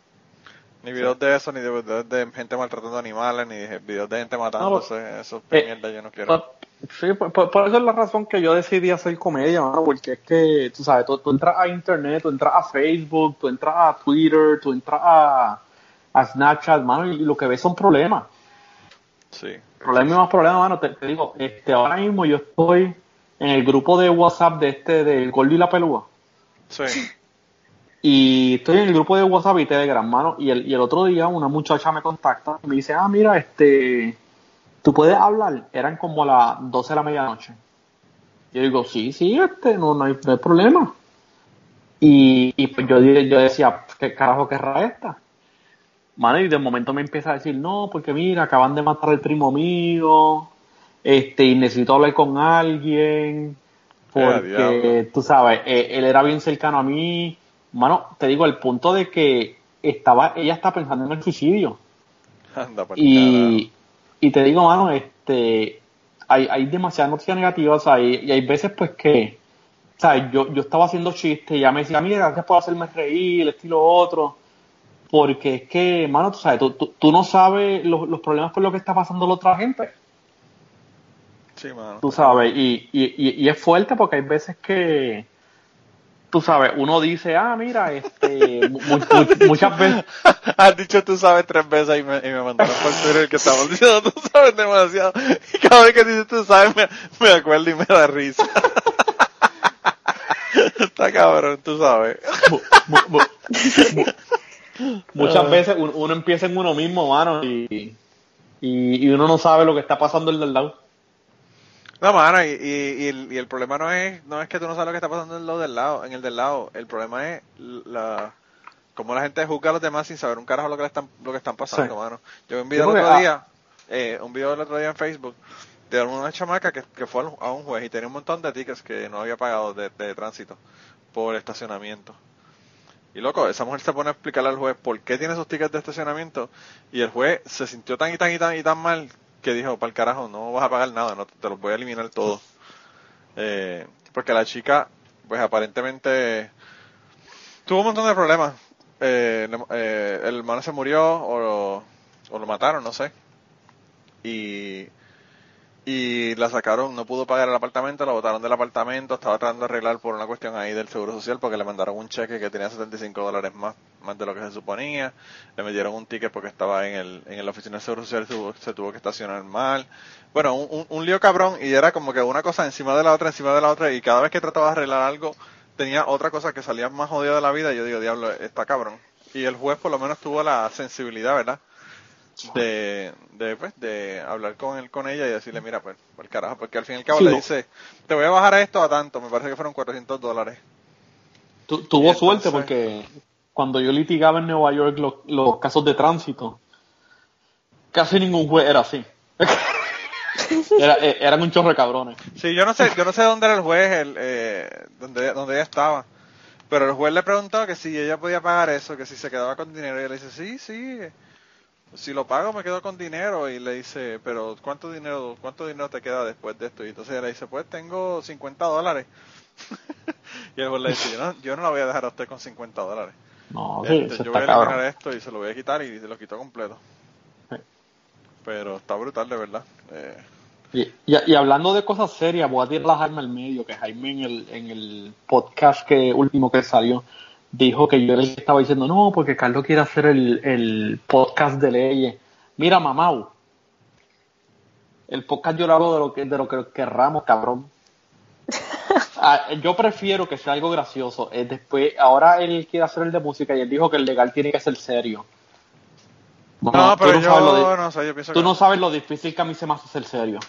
Ni videos de eso, ni de videos de gente maltratando animales, ni de videos de gente matándose. eso es eh, mierda, yo no quiero. Sí, por, por- por eso es la razón que yo decidí hacer comedia, mano, porque es que, tú sabes, tú, tú entras a internet, tú entras a Facebook, tú entras a Twitter, tú entras a, a Snapchat, mano, y lo que ves son problemas. Sí. Problemas y más problemas, mano. Te, te digo, este, ahora mismo yo estoy en el grupo de WhatsApp de este, del Gordo y la Pelúa. Sí. (laughs) Y estoy en el grupo de WhatsApp y Telegram, mano. Y el, y el otro día una muchacha me contacta y me dice, ah, mira, este, tú puedes hablar. Eran como las 12 de la medianoche. Yo digo, sí, sí, este, no, no, hay, no hay problema. Y, y pues yo, yo decía, ¿qué carajo querrá esta? Mano, y de momento me empieza a decir, no, porque mira, acaban de matar al primo mío, este, y necesito hablar con alguien, Eh, porque, tú sabes, eh, él era bien cercano a mí. Mano, te digo, el punto de que estaba, ella está pensando en el suicidio. (laughs) Anda, Y, y te digo, mano, este, hay, hay demasiadas noticias negativas, sea, y, hay veces pues que, ¿sabes? Yo, yo estaba haciendo chistes y ella me decía, mira, gracias por hacerme reír, esto y lo otro. Porque es que, mano, tú sabes, tú, tú, tú no sabes los, los problemas por lo que está pasando la otra gente, Sí, mano. tú sabes, y, y, y, y es fuerte porque hay veces que, tú sabes, uno dice, ah, mira, este, mu- mu- (laughs) mu- muchas veces, Has dicho tú sabes tres veces y me, y me mandaron por Twitter que estamos diciendo tú sabes demasiado. Y cada vez que dices tú sabes me, me acuerdo y me da risa. (laughs) Está cabrón, tú sabes. mu- mu- mu- mu- muchas veces uno, uno empieza en uno mismo, mano, y, y, y uno no sabe lo que está pasando el del lado. No, mano, y, y, y el, y el problema no es, no es que tú no sabes lo que está pasando en, lo del lado, en el del lado. El problema es la, cómo la gente juzga a los demás sin saber un carajo lo que le están, lo que están pasando, Sí. mano. Yo vi un video el otro ah- día, eh, un video el otro día en Facebook de una chamaca que, que fue a un juez y tenía un montón de tickets que no había pagado de, de tránsito por estacionamiento. Y loco, esa mujer se pone a explicarle al juez por qué tiene esos tickets de estacionamiento y el juez se sintió tan y tan y tan y tan mal que dijo, para el carajo, no vas a pagar nada, no te los voy a eliminar todo. Eh, porque la chica, pues aparentemente tuvo un montón de problemas. Eh, eh, el hermano se murió o o lo mataron, no sé. Y, y la sacaron, no pudo pagar el apartamento, la botaron del apartamento, estaba tratando de arreglar por una cuestión ahí del seguro social porque le mandaron un cheque que tenía 75 dólares más, más de lo que se suponía, le metieron un ticket porque estaba en el, en la oficina del seguro social, se tuvo, se tuvo que estacionar mal. Bueno, un, un, un lío cabrón y era como que una cosa encima de la otra, encima de la otra y cada vez que trataba de arreglar algo tenía otra cosa que salía más jodida de la vida y yo digo, diablo, está cabrón. Y el juez por lo menos tuvo la sensibilidad, ¿verdad? De, de, pues, de hablar con él, con ella y decirle, mira, pues, por el carajo, porque al fin y al cabo Sí, le no. dice, te voy a bajar a esto a tanto, me parece que fueron 400 dólares. Tu- tuvo suerte porque cuando yo litigaba en Nueva York los, los casos de tránsito, casi ningún juez era así. (laughs) Era- eh, eran un chorro de cabrones. Sí, yo no sé, yo no sé dónde era el juez, el, eh, donde, donde ella estaba, pero el juez le preguntó que si ella podía pagar eso, que si se quedaba con dinero, y ella le dice, sí, sí, si lo pago me quedo con dinero, y le dice, pero ¿cuánto dinero, cuánto dinero te queda después de esto? Y entonces ella le dice, pues tengo 50 dólares. (laughs) y el juez le dice, yo no, yo no la voy a dejar a usted con 50 dólares. No, sí, Este, eso yo voy a eliminar cabrón. esto y se lo voy a quitar y se lo quito completo. Sí. Pero está brutal, de verdad. Eh, Y, y- y hablando de cosas serias, voy a tirar a Jaime al medio, que Jaime en el, en el podcast que último que salió dijo que yo le estaba diciendo, no, porque Carlos quiere hacer el, el podcast de leyes. Mira, mamau, el podcast yo lo hago de lo que, de lo que querramos, cabrón. (laughs) Ah, yo prefiero que sea algo gracioso. Eh, después, ahora él quiere hacer el de música y él dijo que el legal tiene que ser serio. no, pero no sabes lo yo no sé, yo pienso Tú que no sabes lo difícil que a mí se me hace ser serio.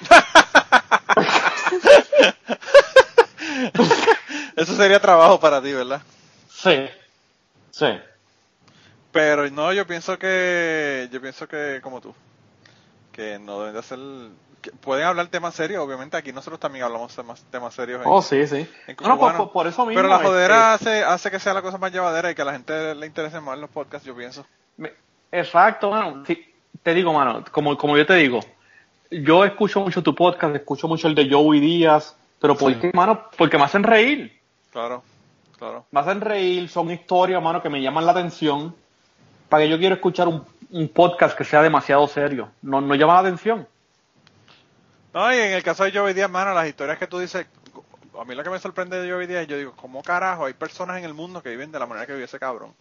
(laughs) eso sería trabajo para ti, ¿verdad? Sí, sí. Pero no, yo pienso que, yo pienso que como tú, que no deben de hacer... que pueden hablar temas serios, obviamente aquí nosotros también hablamos temas, temas serios. en- Oh, sí, sí. en No, no, por, eso mismo. Pero la este, jodera hace, hace que sea la cosa más llevadera y que a la gente le interese más los podcasts, yo pienso. Exacto, mano. Sí, te digo, mano, como, como yo te digo, yo escucho mucho tu podcast, escucho mucho el de Joey Díaz, pero ¿por Sí. qué, mano? Porque me hacen reír. Claro, claro. Me hacen reír, son historias, mano, que me llaman la atención. Para que yo quiero escuchar un, un podcast que sea demasiado serio. No, no llama la atención. No, y en el caso de Joey Díaz, mano, las historias que tú dices, a mí lo que me sorprende de Joey Díaz, yo digo, ¿cómo carajo hay personas en el mundo que viven de la manera que vive ese cabrón?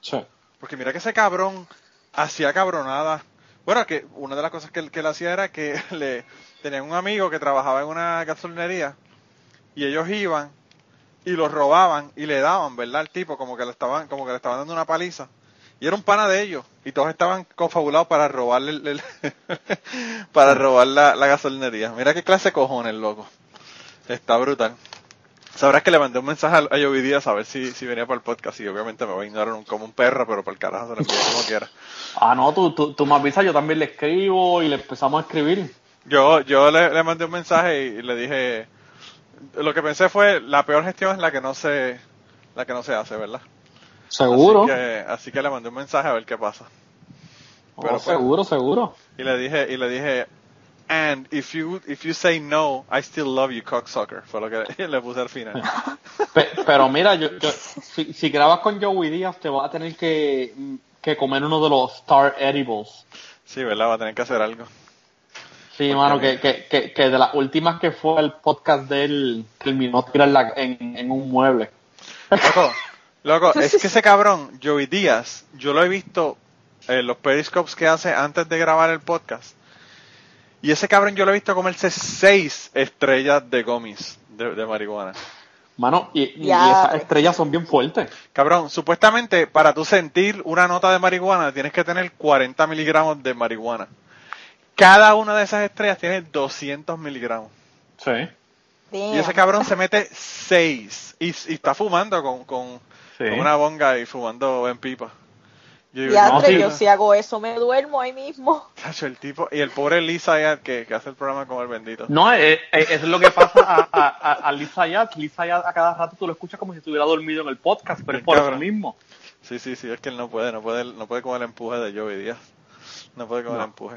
Sí. Porque mira que ese cabrón hacía cabronadas. Bueno, que una de las cosas que él, que él hacía era que (laughs) le tenían un amigo que trabajaba en una gasolinería y ellos iban y lo robaban y le daban, ¿verdad? Al tipo como que le estaban como que le estaban dando una paliza. Y era un pana de ellos y todos estaban confabulados para robarle el- el- (laughs) para robar la, la gasolinería. Mira qué clase de cojones, loco. Está brutal. Sabrás que le mandé un mensaje a, Joey Díaz a ver si, si venía para el podcast y obviamente me va a ignorar un- como un perro, pero por el carajo se lo envío como quiera. Ah, no, tú, tú, tú me avisas, yo también le escribo y le empezamos a escribir. Yo, yo le, le mandé un mensaje y, y le dije, lo que pensé fue, la peor gestión es la que no se, la que no se hace, ¿verdad? Seguro. Así que, así que le mandé un mensaje a ver qué pasa. Oh, pues- seguro, seguro. Y le dije, y le dije, and if you, if you say no, I still love you, cocksucker. Fue lo que (laughs) le puse al final. (laughs) Pe- pero mira, yo, yo- si, si grabas con Joey Díaz, te vas a tener que, que comer uno de los Star Edibles. Sí, ¿verdad? Va a tener que hacer algo. Sí, mano, que, que, que, que de las últimas que fue el podcast de él, terminó tirarla en, en un mueble. Loco, loco, (laughs) es que ese cabrón, Joey Díaz, yo lo he visto en los periscopes que hace antes de grabar el podcast. Y ese cabrón yo lo he visto comerse seis estrellas de gomis de, de marihuana. Mano, y, y esas estrellas son bien fuertes. Cabrón, supuestamente para tú sentir una nota de marihuana tienes que tener 40 miligramos de marihuana. Cada una de esas estrellas tiene 200 miligramos. Sí. Y ese cabrón se mete seis y, y está fumando con, con, Sí. con una bonga y fumando en pipa. Yo digo, Y no, sí. yo si hago eso me duermo ahí mismo. (laughs) El tipo, y el pobre Lisa Ayat que, que hace el programa con el bendito. No, eh, eh, eso es lo que pasa a, a, a, a Lisa Yat. Lisa Yat a cada rato tú lo escuchas como si estuviera dormido en el podcast, pero es por eso Cabrón. mismo. Sí, sí, sí, es que él no puede, no puede, no puede con el empuje de Joey Díaz. No puede con No. el empuje.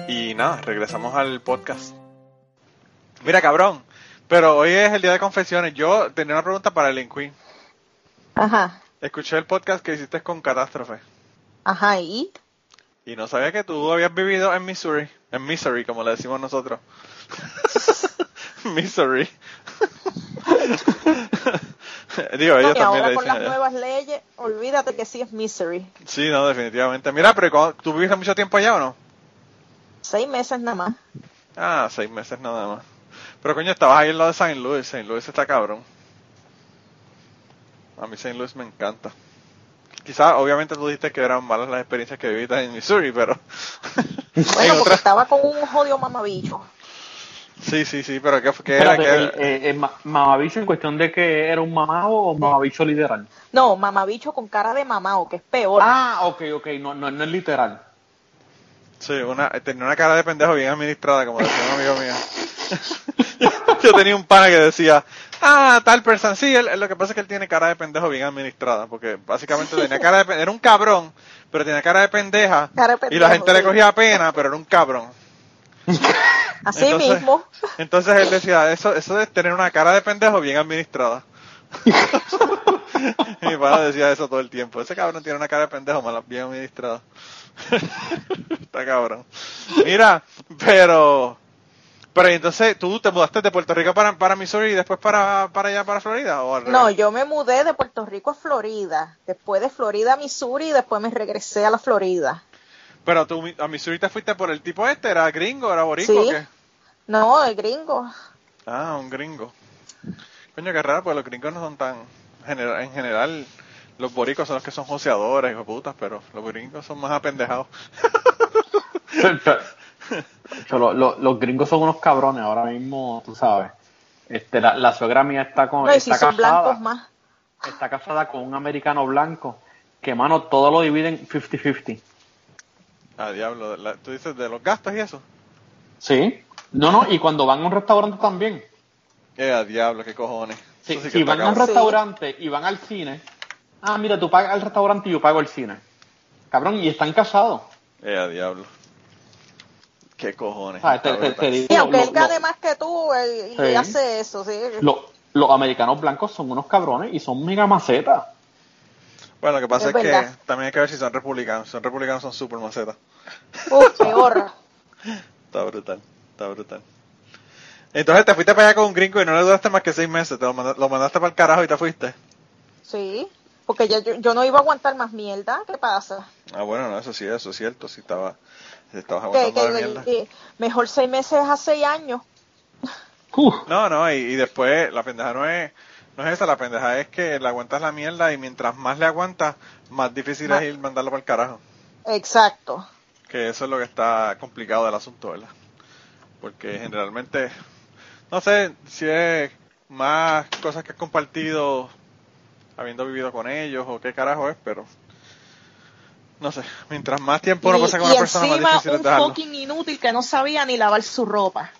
y nada, regresamos al podcast. Mira, cabrón, pero hoy es el día de confesiones. Yo tenía una pregunta para el Queen. Ajá, Escuché el podcast que hiciste con Catástrofe ajá, y y no sabía que tú habías vivido en Missouri, en Missouri, como le decimos nosotros. (laughs) Missouri. (laughs) Digo, ellos y también ahora le con dicen las allá. nuevas leyes, olvídate que sí es misery. Sí, no, definitivamente. Mira, pero ¿cuándo- ¿tú viviste mucho tiempo allá o no? Seis meses nada más. Ah, seis meses nada más. Pero coño, estabas ahí en lo de St. Louis. St. Louis está cabrón. A mí St. Louis me encanta. Quizás, obviamente tú dijiste que eran malas las experiencias que viviste en Missouri, pero... (laughs) en Bueno, porque estaba con un jodido mamabicho. Sí, sí, sí, pero ¿qué, qué era? Espérate, ¿Qué el, eh, el ma- mamabicho en cuestión de que era un mamado o mamabicho literal. No, mamabicho con cara de mamao, que es peor. Ah, ok, ok, no, no, no es literal. Sí, una, tenía una cara de pendejo bien administrada, como decía un amigo mío. (laughs) Yo tenía un pana que decía, ah, tal persona, sí, él- lo que pasa es que él tiene cara de pendejo bien administrada, porque básicamente tenía cara de era un cabrón, pero tenía cara de pendeja, Cara de y la gente le cogía pena, pero era un cabrón. (laughs) Así entonces- mismo. Entonces él decía, eso, eso es tener una cara de pendejo bien administrada. (laughs) mi pana decía eso todo el tiempo, ese cabrón tiene una cara de pendejo mal, bien administrada. (laughs) Está cabrón. Mira, pero... Pero entonces, ¿tú te mudaste de Puerto Rico para, para Missouri y después para, para allá, para Florida? ¿o No, yo me mudé de Puerto Rico a Florida. Después de Florida a Missouri y después me regresé a la Florida. Pero tú a Missouri te fuiste por el tipo este, ¿era gringo, era boricua Sí. o qué? No, el gringo. Ah, un gringo. Coño, qué raro, pues los gringos no son tan... genera- en general, los boricos son los que son joseadores, hijo putas, pero los gringos son más apendejados. (laughs) Yo, lo- lo- los gringos son unos cabrones ahora mismo, tú sabes. Este, la, la suegra mía está con No, y si está son casada, blancos más. está casada con un americano blanco que mano todo lo dividen 50-50. Ah, diablo, la- tú dices de los gastos y eso. Sí. No, no, y cuando van a un restaurante también. Eh, a diablo, qué cojones. Sí, sí si van a un restaurante y van al cine, ah, mira, tú pagas el restaurante y yo pago el cine. Cabrón, y están casados. Eh, a diablo. Qué cojones. Ah, te- te- te digo- Y aunque lo- él gane lo- más que tú, él, Sí. y hace eso, sí. Lo- los americanos blancos son unos cabrones y son mega macetas. Bueno, lo que pasa Es es, que también hay que ver si son republicanos. Si son republicanos son super macetas. Uf, peor. (laughs) Está brutal, está brutal. Entonces te fuiste para allá con un gringo y no le duraste más que seis meses. Te lo, manda- lo mandaste para el carajo y te fuiste. Sí, porque ya yo, yo no iba a aguantar más mierda. ¿Qué pasa? Ah, bueno, no, eso sí, eso es cierto. Si estaba, si estabas Que, aguantando que de mierda. que mejor seis meses a seis años. Uf, No, no, y, y después la pendeja no es, no es esa, la pendeja es que le aguantas la mierda y mientras más le aguantas, más difícil Más- es ir mandarlo para el carajo. Exacto. Que eso es lo que está complicado del asunto, ¿verdad? Porque generalmente, no sé si es más cosas que has compartido habiendo vivido con ellos o qué carajo es, pero no sé, mientras más tiempo uno pasa con una persona, más encima difícil un dejarlo. fucking inútil que no sabía ni lavar su ropa.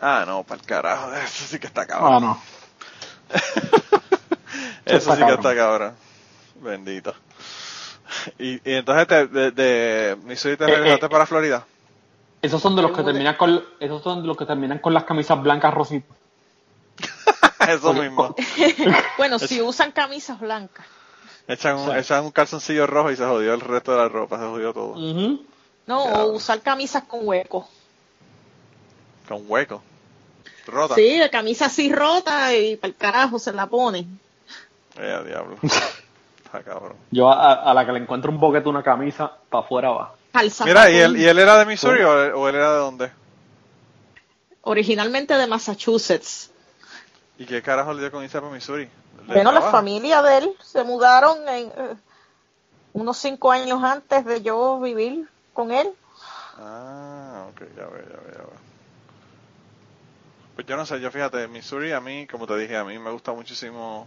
Ah, no, para el carajo, (laughs) eso sí que está cabrón. ah, no. (laughs) Eso está sí que está cabrón. Bendito. Y, y entonces te, de, de Missouri te Eh, regresaste eh. para Florida. Esos son de los que terminan con esos son de los que terminan con las camisas blancas rositas. (laughs) (laughs) Eso mismo. (laughs) Bueno, si usan camisas blancas. Echan un, Sí. echan un calzoncillo rojo y se jodió el resto de la ropa, se jodió todo. No, Ya. o usar camisas con hueco. Con hueco. Rota. Sí, de camisa así rota y para el carajo se la ponen. Eh, diablo. Está (laughs) cabrón. Yo a, a la que le encuentro un boquete una camisa, para afuera va. Mira, ¿y él. ¿y él era de Missouri o, o él era de dónde? Originalmente de Massachusetts. ¿Y qué carajo le dio con irse para Missouri? ¿De Bueno, la familia de él se mudaron en, eh, unos cinco años antes de yo vivir con él. Ah, ok, ya veo, ya veo, ya veo. Pues yo no sé, yo fíjate, Missouri a mí, como te dije, a mí me gusta muchísimo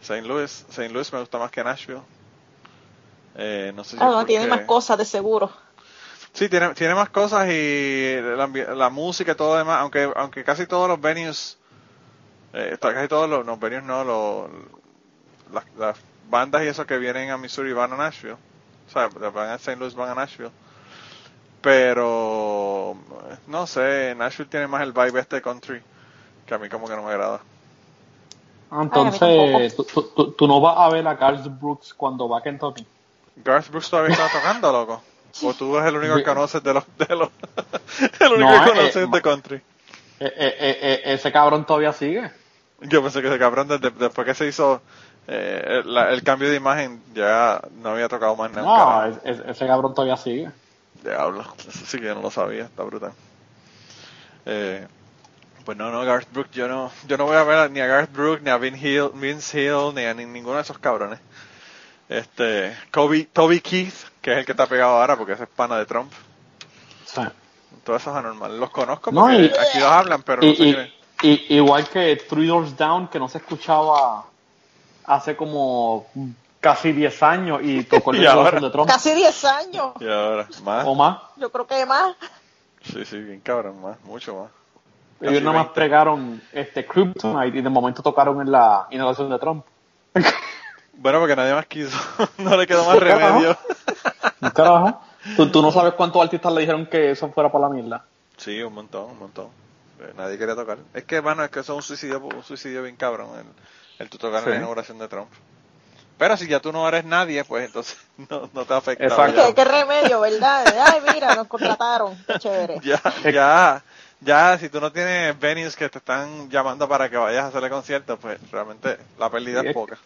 St. Louis. St. Louis me gusta más que Nashville. Eh, no sé si Ah, no, tiene más cosas de seguro. Sí, tiene, tiene más cosas y la música y todo lo demás, aunque, aunque casi todos los venues, eh, casi todos los, no, venues no, los, las, las bandas y eso que vienen a Missouri van a Nashville. O sea, van a St. Louis, van a Nashville. Pero, no sé, Nashville tiene más el vibe este country, que a mí como que no me agrada. Ah, Entonces, tú, tú- tú- tú no vas a ver a Garth Brooks cuando va a Kentucky. Garth Brooks todavía está tocando, loco. O tú eres el único que conoces de los, de los, (laughs) el único No, que eh, conoces eh, de country. Eh, eh, eh, eh, ese cabrón todavía sigue. Yo pensé que ese cabrón, desde, después que se hizo eh, el, la- el cambio de imagen, ya no había tocado más nada. No, carajo. es- es- ese cabrón todavía sigue. Diablo, eso (laughs) sí que yo no lo sabía, está brutal. Eh, pues no, no, Garth Brooks, yo no, yo no voy a ver ni a Garth Brooks, ni a Vin Hill, Vince Hill, ni a ni- ninguno de esos cabrones. Este, Kobe, Toby Keith, que es el que está pegado ahora porque ese es pana de Trump. Sí. Todo eso es anormal. Los conozco No, porque y- aquí los hablan, pero no Y, sé y-. y- igual que Three Doors Down, que no se escuchaba hace como casi 10 años y tocó el (laughs) de Trump. Casi 10 años. Y ahora, más. O más. Yo creo que más. Sí, sí, bien cabrón, más, mucho más. Ellos Casi nada más 20. pegaron este Kryptonite y de momento tocaron en la inauguración de Trump. (laughs) Bueno, porque nadie más quiso. (laughs) no le quedó más remedio. Carajo. ¿Tú, tú no sabes cuántos artistas le dijeron que eso fuera por la mierda. Sí, un montón, un montón. Eh, Nadie quería tocar. Es que, mano, es que eso es un suicidio, un suicidio bien cabrón, el, el tú tocar Sí. la inauguración de Trump. Pero si ya tú no eres nadie, pues entonces (laughs) no, no te afecta. Exacto. ¿Qué, qué remedio, ¿verdad? Ay, mira, nos contrataron. Qué chévere. (laughs) Ya, ya, ya, si tú no tienes venues que te están llamando para que vayas a hacerle conciertos, pues realmente la pérdida Sí, es es- poca.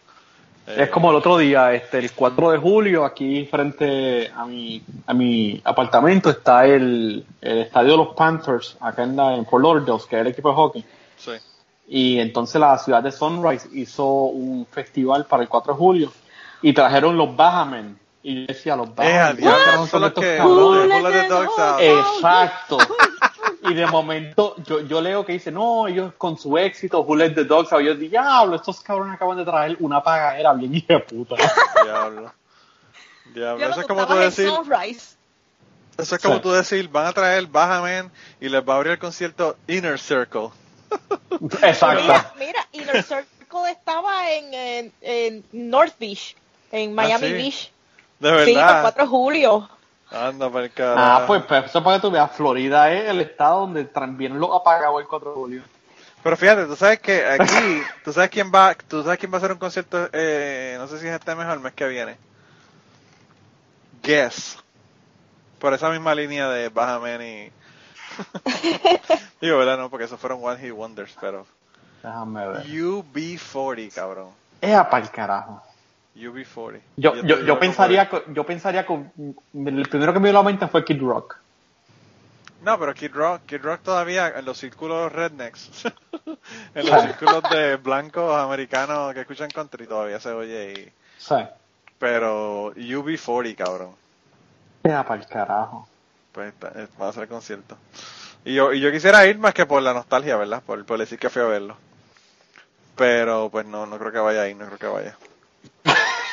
Es como el otro día, este, el 4 de julio, aquí frente a mi, a mi apartamento está el, el estadio de los Panthers, acá en, la, en Fort Lauderdale, que es el equipo de hockey. Sí. Y entonces la ciudad de Sunrise hizo un festival para el 4 de julio y trajeron los Bajamen. Y yo decía, los Eh, diablo, ¿cuáles son los estos que. Exacto. Y de momento yo, yo leo que dice, no, ellos con su éxito, Who Let the Dogs Out. Yo digo, diablo, estos cabrones acaban de traer una pagadera bien hija de puta. Diablo. Diablo. Eso es como tú decir, Sunrise. eso es como Sí. tú decir, van a traer Bajaman y les va a abrir el concierto Inner Circle. (laughs) Exacto. Mira, mira, Inner Circle estaba en, en, en North Beach, en Miami Ah, sí? Beach. De Sí, el verdad. 4 de julio. Anda para el carajo. Ah, pues, pues eso para que tú veas, Florida es el estado donde también lo apagado el 4 de julio. Pero fíjate, tú sabes que aquí, (laughs) tú sabes quién va, tú sabes quién va a hacer un concierto, eh, no sé si es este mes o el mes que viene. Guess. Por esa misma línea de Bajaman y... (laughs) Digo, ¿verdad? No, porque esos fueron One Hit Wonders, pero... Déjame ver. UB40, cabrón. Es para el carajo. UB40. Yo, pensaría, que- yo pensaría que el primero que me dio la mente fue Kid Rock. No, pero Kid Rock, Kid Rock todavía en los círculos rednecks, (laughs) en los círculos de blancos americanos que escuchan country todavía se oye y... Sí. Pero UB40, cabrón. Es para el carajo. Pues eh, va a ser concierto. Y yo, y yo quisiera ir más que por la nostalgia, ¿verdad? Por, por decir que fui a verlo. Pero pues no, no creo que vaya ahí, no creo que vaya.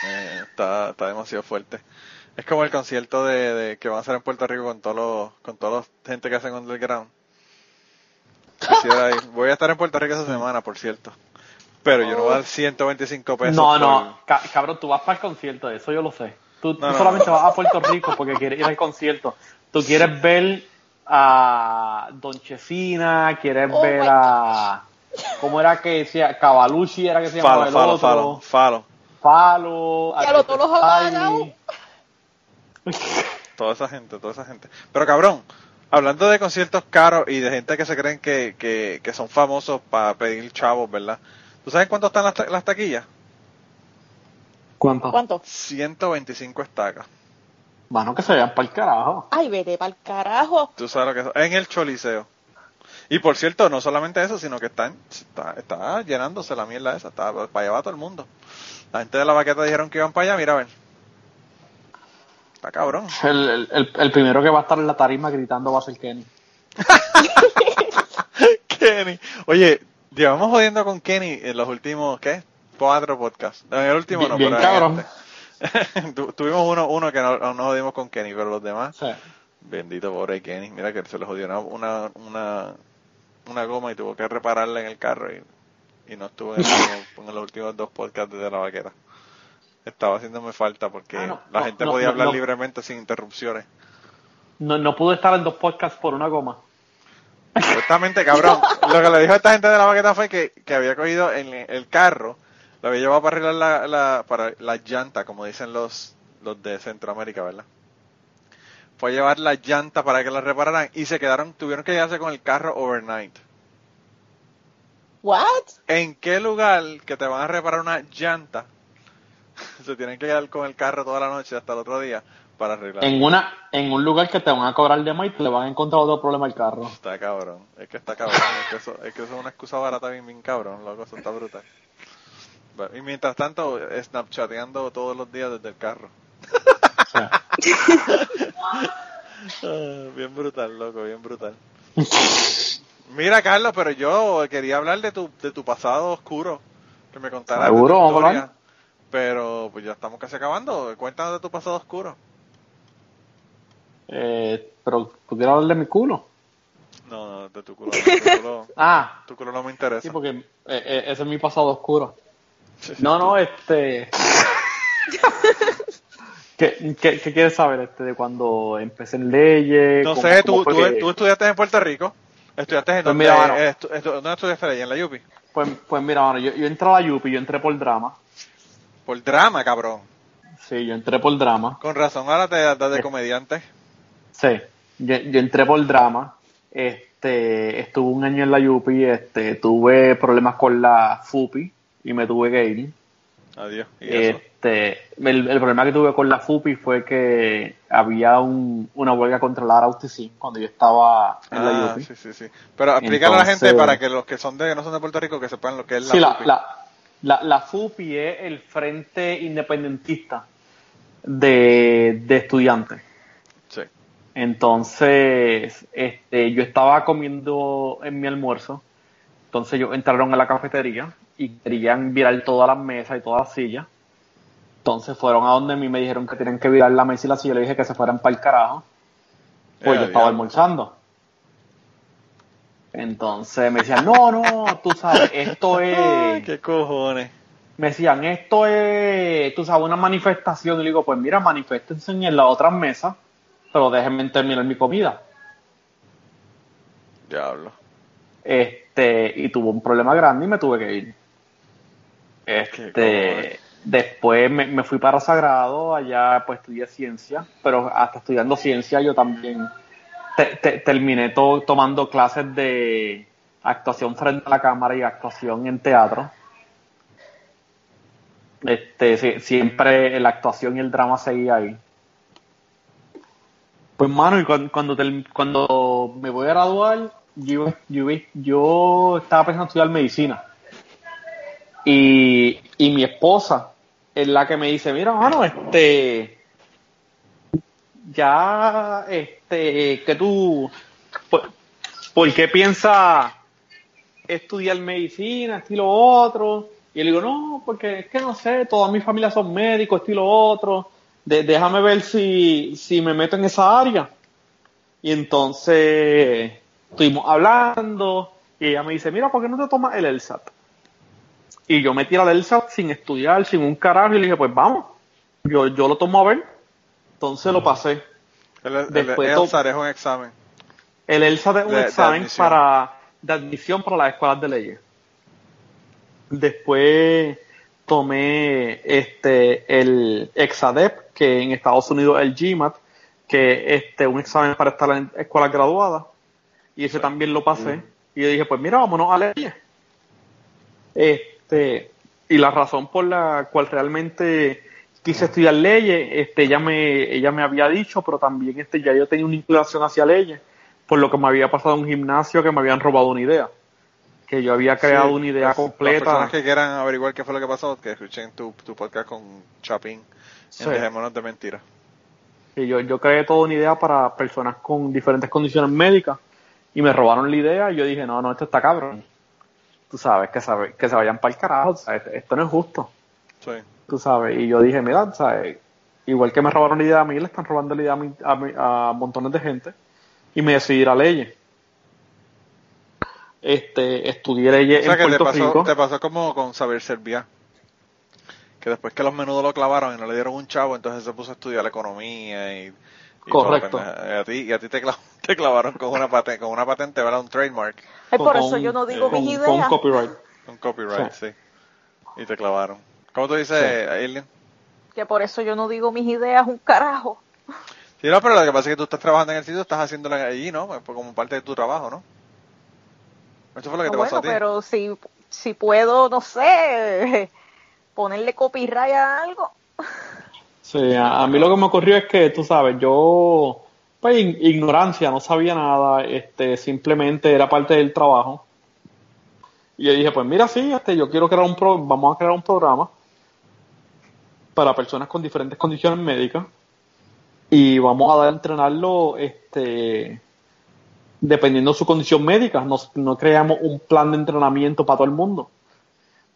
Eh, está, está demasiado fuerte. Es como el concierto de, de que van a hacer en Puerto Rico con todos los, con toda la gente que hacen underground. Voy a estar en Puerto Rico esa semana, por cierto. Pero yo no voy a dar 125 pesos. No, no, ca- cabrón, tú vas para el concierto, eso yo lo sé. Tú, tú No, no, solamente no. vas a Puerto Rico porque quieres ir al concierto. Tú quieres ver a Don Chesina, quieres Oh ver a... ¿Cómo era que decía? Cavalucci era que se llamaba Falo, el falo, otro. falo, falo. Falo. Ya lo- todos los. Toda esa gente, toda esa gente. Pero cabrón, hablando de conciertos caros y de gente que se creen que, que, que son famosos para pedir chavos, ¿verdad? ¿Tú sabes cuánto están las, ta- las taquillas? ¿Cuánto? ¿Cuánto? 125 estacas. Mano, que se vean para el carajo. Ay, vete para el carajo. Tú sabes lo que es. En el Choliseo. Y por cierto, no solamente eso, sino que están, está, está llenándose la mierda esa. Está, para allá va todo el mundo. La gente de la baqueta dijeron que iban para allá, mira a ver. Está cabrón. El, el, el- el primero que va a estar en la tarima gritando va a ser Kenny. (laughs) Kenny. Oye, llevamos jodiendo con Kenny en los últimos, ¿qué? Cuatro podcasts. En el último Bien- no, bien pero cabrón. este. (laughs) Tu- Tuvimos uno, uno que no, no nos jodimos con Kenny, pero los demás, Sí. bendito pobre Kenny. Mira que se le jodió una, una, una, una goma y tuvo que repararla en el carro y, y no estuvo (laughs) en, los últimos dos podcasts de la vaqueta. Estaba haciéndome falta porque Ah, no, la no, gente no, podía hablar libremente sin interrupciones. No, no pude estar en dos podcasts por una goma. Supuestamente, cabrón. (laughs) Lo que le dijo a esta gente de la baqueta fue que, que había cogido en el carro, lo había llevado para arreglar la, la, para la llanta, como dicen los, los de Centroamérica, ¿verdad? Fue a llevar la llanta para que la repararan y se quedaron, tuvieron que quedarse con el carro overnight. What? ¿En qué lugar que te van a reparar una llanta (laughs) se tienen que quedar con el carro toda la noche hasta el otro día para arreglar? En una en un lugar que te van a cobrar de más y te le van a encontrar otro problema al carro. Está cabrón, es que está cabrón, es que eso es, que eso es una excusa barata bien, bien cabrón, loco, eso está brutal. Y mientras tanto, snapchateando todos los días desde el carro. (laughs) Bien brutal, loco, bien brutal. Mira, Carlos, pero yo quería hablar de tu, de tu pasado oscuro, que me contaras de tu Seguro, vamos a historia, hablar. pero pues ya estamos casi acabando, cuéntanos de tu pasado oscuro. eh, pero tú quieres hablar de mi culo. No, no, de tu culo, tu culo, (laughs) Ah, tu culo no me interesa. sí, porque eh, eh, ese es mi pasado oscuro. No, no, este. (laughs) ¿Qué, qué, qué quieres saber este de cuando empecé en leyes? No ¿Cómo- sé, tú, tú, que- tú estudiaste en Puerto Rico, estudiaste en Pues donde, mira, mano. estu- estu- ¿dónde estudiaste ahí? ¿En la Yupi? Pues, pues mira, mano, yo, yo entré a la Yupi, yo entré por drama. Por drama, cabrón. Sí, yo entré por drama. Con razón, ahora te das de Eh. comediante. Sí, yo, yo entré por drama. Este, estuve un año en la Yupi, este, tuve problemas con la FUPI y me tuve que ir. Adiós. Este, el, el problema que tuve con la FUPI fue que había un, una huelga contra la Autism cuando yo estaba en la Ah, Yupi. sí, sí, sí. Pero explícale a la gente para que los que son de, que no son de Puerto Rico que sepan lo que es la Sí, la, FUPI. la, la, la FUPI es el Frente Independentista de, de Estudiantes. Sí. Entonces, este, yo estaba comiendo en mi almuerzo. Entonces ellos entraron a la cafetería y querían virar todas las mesas y todas las sillas. Entonces fueron a donde a mí me dijeron que tenían que virar la mesa y la silla. Le dije que se fueran para el carajo. Pues Eh, yo estaba almorzando. Entonces me decían, no, no, tú sabes, esto (laughs) Ay, es... qué cojones. Me decían, esto es, tú sabes, una manifestación. Y le digo, pues mira, maniféstense en las otras mesas, pero déjenme terminar mi comida. Diablo. Este, y tuvo un problema grande y me tuve que ir. Este, después me, me fui para Sagrado, allá pues estudié ciencia, pero hasta estudiando ciencia yo también te- te- terminé to- tomando clases de actuación frente a la cámara y actuación en teatro. Este, siempre la actuación y el drama seguía ahí. Pues mano, y cuando, cuando, cuando me voy a graduar, yo, yo, yo estaba pensando en estudiar medicina. Y, y mi esposa es la que me dice, mira, mano, este, ya, este, que tú, por, ¿por qué piensas estudiar medicina, estilo otro? Y le digo, no, porque es que no sé, toda mi familia son médicos, estilo otro, déjame ver si, si me meto en esa área. Y entonces estuvimos hablando y ella me dice, mira, ¿por qué no te tomas el ELSAT? Y yo me tiré al ELSAT sin estudiar, sin un carajo, y le dije, pues vamos, yo, yo lo tomo a ver. Entonces lo pasé. El, el, Después el ELSAT es un examen. El ELSAT es un De- de examen admisión. para de admisión para las escuelas de leyes. Después tomé este el EXADEP, que en Estados Unidos es el GMAT, que es este, un examen para estar en escuelas graduadas. Y ese también lo pasé. Y yo dije, pues mira, vámonos a leyes. Este, y la razón por la cual realmente quise estudiar leyes, este, ella me, ella me había dicho, pero también este, ya yo tenía una inclinación hacia leyes, por lo que me había pasado en un gimnasio que me habían robado una idea. Que yo había creado Sí, una idea las- Las completa. personas que quieran averiguar qué fue lo que pasó, que escuchen tu, tu podcast con Chapín Sí. en Dejémonos de Mentiras. que yo, yo creé toda una idea para personas con diferentes condiciones médicas y me robaron la idea y yo dije, no, no, esto está cabrón. Tú sabes, que, sabe, que se vayan para el carajo, ¿sabes? esto no es justo. Sí. tú sabes, y yo dije, mira, ¿sabes? igual que me robaron la idea a mí, le están robando la idea a, mí- a, mí- a montones de gente, y me decidí ir a leyes. Este, estudié leyes O sea en que te Puerto pasó, Rico. te pasó como con Saber Servia. Que después que los menudos lo clavaron y no le dieron un chavo, entonces se puso a estudiar la economía y, y Correcto. a ti, y a ti te, cla- (laughs) te clavaron con una patente, con una patente, ¿verdad? Un trademark, Ay, por con eso yo no digo con, mis con un ideas. copyright. un copyright, sí. Sí. Y te clavaron. ¿Cómo tú dices, Sí. Alien? Que por eso yo no digo mis ideas un carajo. Sí, no, pero lo que pasa es que tú estás trabajando en el sitio, estás haciéndolo allí, ¿no? Como parte de tu trabajo, ¿no? Eso fue lo que No, te pasó bueno, a ti. pero si, si puedo, no sé, (laughs) ponerle copyright a algo. Sí, a, a mí lo que me ocurrió es que, tú sabes, yo, pues, in- ignorancia, no sabía nada, este, simplemente era parte del trabajo. Y yo dije, pues mira, sí, este, yo quiero crear un pro, vamos a crear un programa para personas con diferentes condiciones médicas y vamos a dar a entrenarlo, este, dependiendo de su condición médica. No, no creamos un plan de entrenamiento para todo el mundo.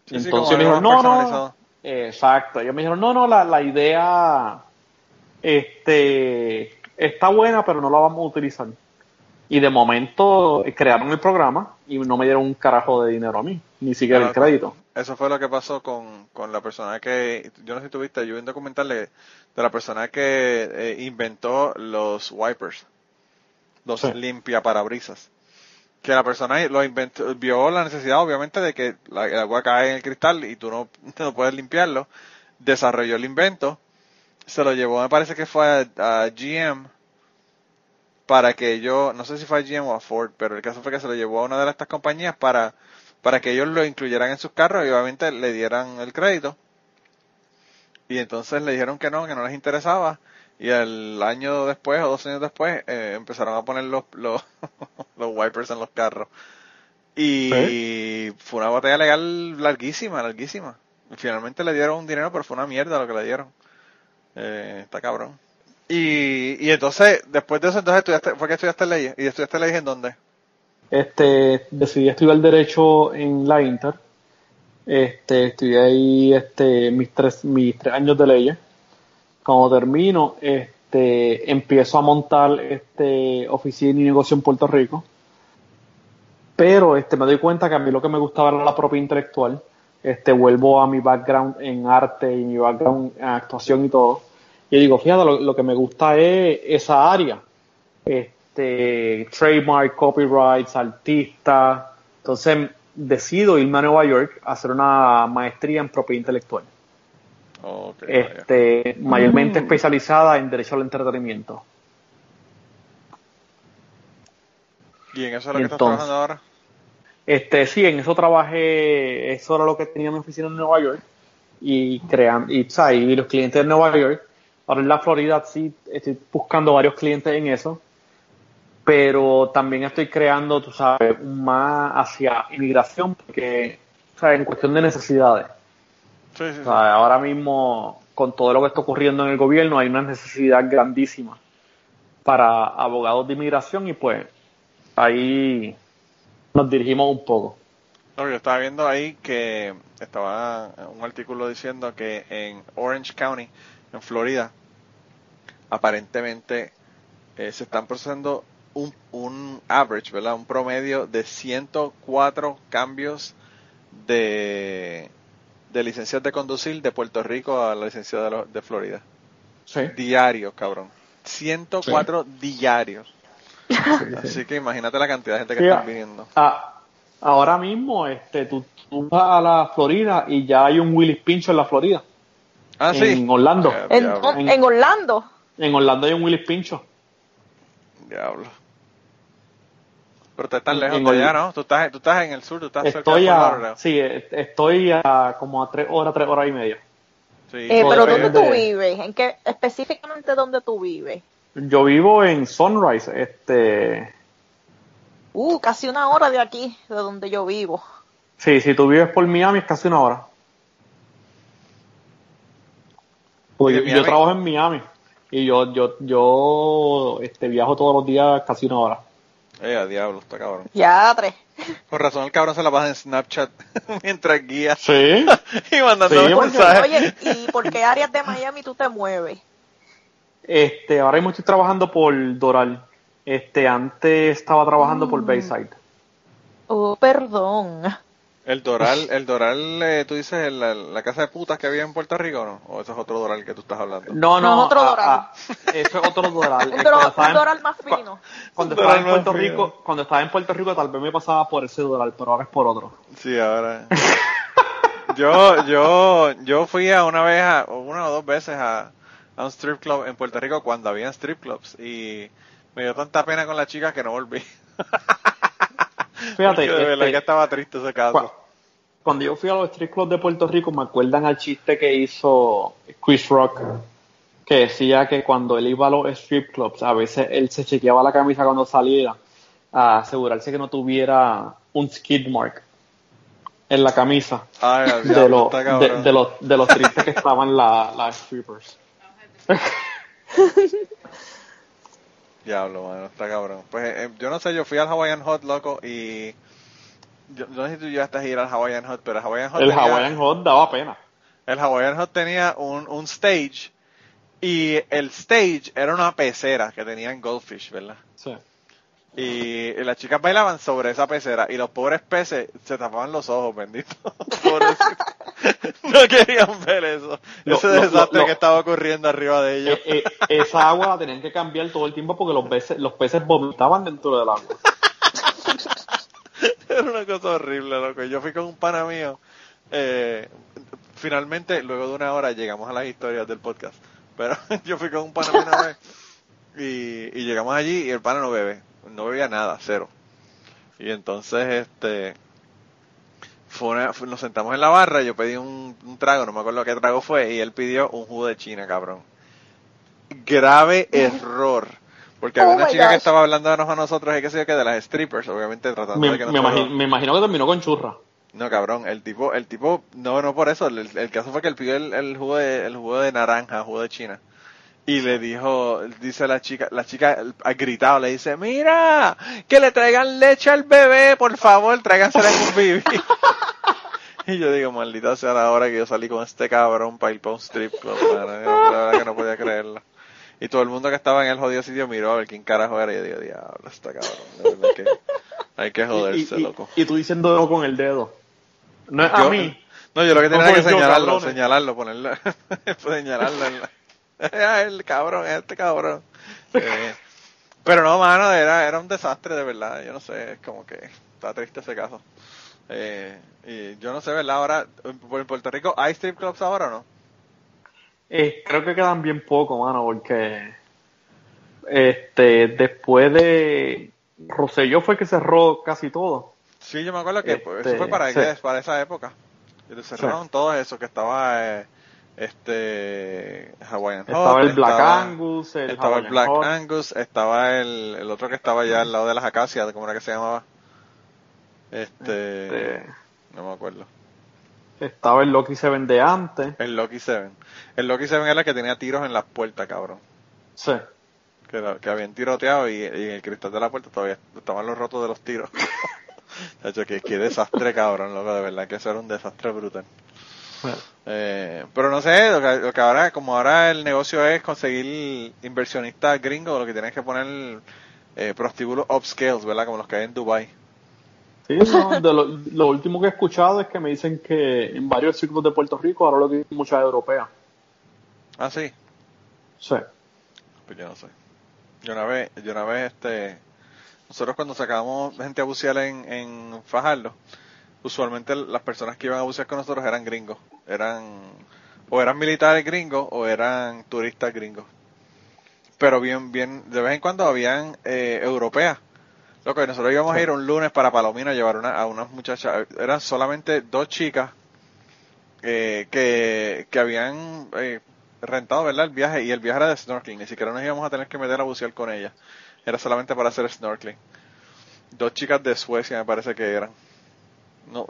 Sí, sí, Entonces me más no, no. Exacto. Ellos me dijeron, no, no, la, la idea este, está buena, pero no la vamos a utilizar. Y de momento eh, crearon el programa y no me dieron un carajo de dinero a mí, ni siquiera el crédito. Eso fue lo que pasó con, con la persona que, yo no sé si tuviste, yo vi un documental de, de la persona que eh, inventó los wipers, los Sí. limpia parabrisas. Que la persona lo vio la necesidad obviamente de que la, el agua cae en el cristal y tú no, (laughs) no puedes limpiarlo. desarrolló el invento, se lo llevó, me parece que fue a, a GM, para que ellos, no sé si fue a GM o a Ford, pero el caso fue que se lo llevó a una de estas compañías para, para que ellos lo incluyeran en sus carros y obviamente le dieran el crédito. Y entonces le dijeron que no, que no les interesaba. Y el año después o dos años después eh, empezaron a poner los, los, (laughs) los wipers en los carros. Y fue una batalla legal larguísima, larguísima. Y finalmente le dieron un dinero, pero fue una mierda lo que le dieron. Eh, está cabrón. Y, y entonces, después de eso, entonces estudiaste, fue que estudiaste leyes. ¿Y estudiaste leyes en dónde? Este, decidí estudiar Derecho en la Inter. Este, estudié ahí este, mis, tres, mis tres años de leyes. Cuando termino, este, empiezo a montar este, oficina y negocio en Puerto Rico. Pero este, me doy cuenta que a mí lo que me gustaba era la propia intelectual. Este, vuelvo a mi background en arte y mi background en actuación y todo. Y digo, fíjate, lo, lo que me gusta es esa área. Este, trademark, copyrights, artistas. Entonces decido irme a Nueva York a hacer una maestría en propiedad intelectual. Vaya. Este, mayormente especializada en derecho al entretenimiento. ¿Y en eso es lo que estás entonces- trabajando ahora? Este, sí, en eso trabajé, eso era lo que tenía mi oficina en Nueva York y crean, y, ¿sabes? y los clientes de Nueva York. Ahora en la Florida sí estoy buscando varios clientes en eso, pero también estoy creando, tú sabes, más hacia inmigración, porque, ¿sabes? En cuestión de necesidades. Sí, sí, sí. O sea, ahora mismo, con todo lo que está ocurriendo en el gobierno, hay una necesidad grandísima para abogados de inmigración y pues ahí nos dirigimos un poco. No, yo estaba viendo ahí que estaba un artículo diciendo que en Orange County, en Florida, aparentemente eh, se están procesando un, un average, ¿verdad? Un promedio de 104 cambios de, de licencias de conducir de Puerto Rico a la licencia de, lo- de Florida. Sí. Diarios, cabrón. 104 diarios. Así que imagínate la cantidad de gente que Sí, están ah. viniendo. Ah, ahora mismo, este, tú, tú vas a la Florida y ya hay un Willis Pincho en la Florida. Ah, sí. en Orlando. En, diablo. En- en Orlando. En Orlando hay un Willis Pincho. Diablo. Pero te estás En- lejos en de allá, ¿no? Tú estás, tú estás en el sur, tú estás cerca Estoy de Fort a, sí, estoy a como a tres horas, tres horas y media. Sí. Eh, pero depende ¿dónde tú de- vives? ¿En qué específicamente dónde tú vives? Yo vivo en Sunrise, este, Uh, casi una hora de aquí, de donde yo vivo. sí, si tú vives por Miami es casi una hora. Pues ¿Y de yo, trabajo en Miami y yo, yo, yo, este, viajo todos los días casi una hora. Eh, a diablo, está cabrón. Ya, tres. (laughs) Por razón el cabrón se la pasa en Snapchat (laughs) mientras guía Sí. (laughs) y mandándome Sí, mensajes. Oye, ¿y por qué áreas de Miami tú te mueves? Este, ahora mismo estoy trabajando por Doral. Este, antes estaba trabajando por Bayside. Oh, perdón. El Doral, el Doral, eh, tú dices la, la casa de putas que había en Puerto Rico, ¿o no? ¿O eso es otro Doral que tú estás hablando? No, No, no, es otro ah, Doral. ah, eso es otro Doral. (laughs) Un, en- doral más fino. Cuando estaba en Doral Puerto fino. Rico, cuando estaba en Puerto Rico tal vez me pasaba por ese Doral, pero ahora es por otro. Sí, ahora. Yo, yo, yo fui a una vez, a, una o dos veces a, a un strip club en Puerto Rico cuando había strip clubs y me dio tanta pena con la chica que no volví. (laughs) Fíjate, Porque de verdad este, que estaba triste ese caso. cua- cuando yo fui a los street clubs de Puerto Rico me acuerdan al chiste que hizo Chris Rock, que decía que cuando él iba a los strip clubs, a veces él se chequeaba la camisa cuando saliera a asegurarse que no tuviera un skid mark en la camisa Ay, al de, de, los de los tristes que estaban la- las strippers. Diablo, mano, está cabrón. Pues eh, yo no sé, yo fui al Hawaiian Hot, loco, y yo no sé si tú llegaste a ir al Hawaiian Hot, pero el Hawaiian Hot El tenía, Hawaiian Hot daba pena. el Hawaiian Hot tenía un, un stage y el stage era una pecera que tenían goldfish, ¿verdad? Sí. Y las chicas bailaban sobre esa pecera y los pobres peces se tapaban los ojos, bendito. (laughs) No querían ver eso. Lo- Ese lo- desastre lo- que estaba ocurriendo arriba de ellos. Eh, eh, esa agua la tenían que cambiar todo el tiempo porque los peces, los peces vomitaban dentro del agua. (laughs) Era una cosa horrible, loco. Yo fui con un pana mío. Eh, finalmente, luego de una hora, llegamos a las historias del podcast. Pero (laughs) yo fui con un pana una vez y, y llegamos allí y el pana no bebe. No bebía nada, cero. Y entonces, este, fue una- nos sentamos en la barra, yo pedí un, un trago, no me acuerdo qué trago fue, y él pidió un jugo de China, cabrón. Grave error. Porque había Oh una chica que estaba hablándonos a nosotros, y qué sé yo, que de las strippers, obviamente tratando Me, de que me nosotros- imagino, me imagino que terminó con churra. No, cabrón, el tipo, el tipo, no, no por eso, el, el caso fue que él pidió el, el jugo de, el jugo de naranja, jugo de China. Y le dijo, dice la chica, la chica ha gritado, le dice, mira, que le traigan leche al bebé, por favor, tráigansela un bibi. (laughs) y yo digo, maldita sea la hora que yo salí con este cabrón para ir para un strip club, mano. Yo, La verdad que no podía creerlo. Y todo el mundo que estaba en el jodido sitio miró a ver quién carajo era y yo digo, diablo, está cabrón, de verdad que hay que Y, joderse, y- loco. y tú diciéndolo con el dedo. No es Yo- a mí. No, yo lo que tenía No era que soy yo, señalarlo, señalarlo, (laughs) ponerlo, señalarlo. En la, (laughs) el cabrón, este cabrón. Eh, pero no, mano, era, era un desastre de verdad. Yo no sé, es como que está triste ese caso. Eh, y yo no sé, ¿verdad? Ahora, en Puerto Rico, ¿hay strip clubs ahora o no? Eh, creo que quedan bien poco, mano, porque este después de Rosselló fue que cerró casi todo. Sí, yo me acuerdo que Este, eso fue para, sí. esa- para esa época. Y cerraron todo eso, que estaba eh, este Hawaiian Estaba Hot, el Black estaba- Angus, el estaba el Black Hot. Angus, estaba el, el otro que estaba allá al lado de las acacias, ¿cómo era que se llamaba? Este, Este, no me acuerdo. estaba el Loki Seven de antes. El Loki Seven. El Loki Seven era el que tenía tiros en las puertas, cabrón. Sí. Que, que habían tiroteado y, y en el cristal de la puerta todavía estaban los rotos de los tiros. (laughs) De hecho, que qué desastre, cabrón, loco, de verdad que eso era un desastre brutal. Eh, pero no sé, lo que, lo que ahora, como ahora el negocio es conseguir inversionistas gringos, lo que tienes que poner eh, prostíbulos upscales, ¿verdad? Como los que hay en Dubai. Sí, no, de lo, lo último que he escuchado es que me dicen que en varios círculos de Puerto Rico ahora lo dicen muchas europeas. Ah, sí. Sí. Pues yo no sé. Yo una vez, yo una vez, este, nosotros cuando sacábamos gente a bucear en, en Fajardo, usualmente las personas que iban a bucear con nosotros eran gringos. Eran, o eran militares gringos o eran turistas gringos. Pero bien, bien, de vez en cuando habían eh, europeas. Lo que nosotros íbamos a ir un lunes para Palomino a llevar una, a unas muchachas, eran solamente dos chicas eh, que, que habían eh, rentado, ¿verdad? El viaje y el viaje era de snorkeling, ni siquiera nos íbamos a tener que meter a bucear con ellas. Era solamente para hacer snorkeling. Dos chicas de Suecia me parece que eran. No,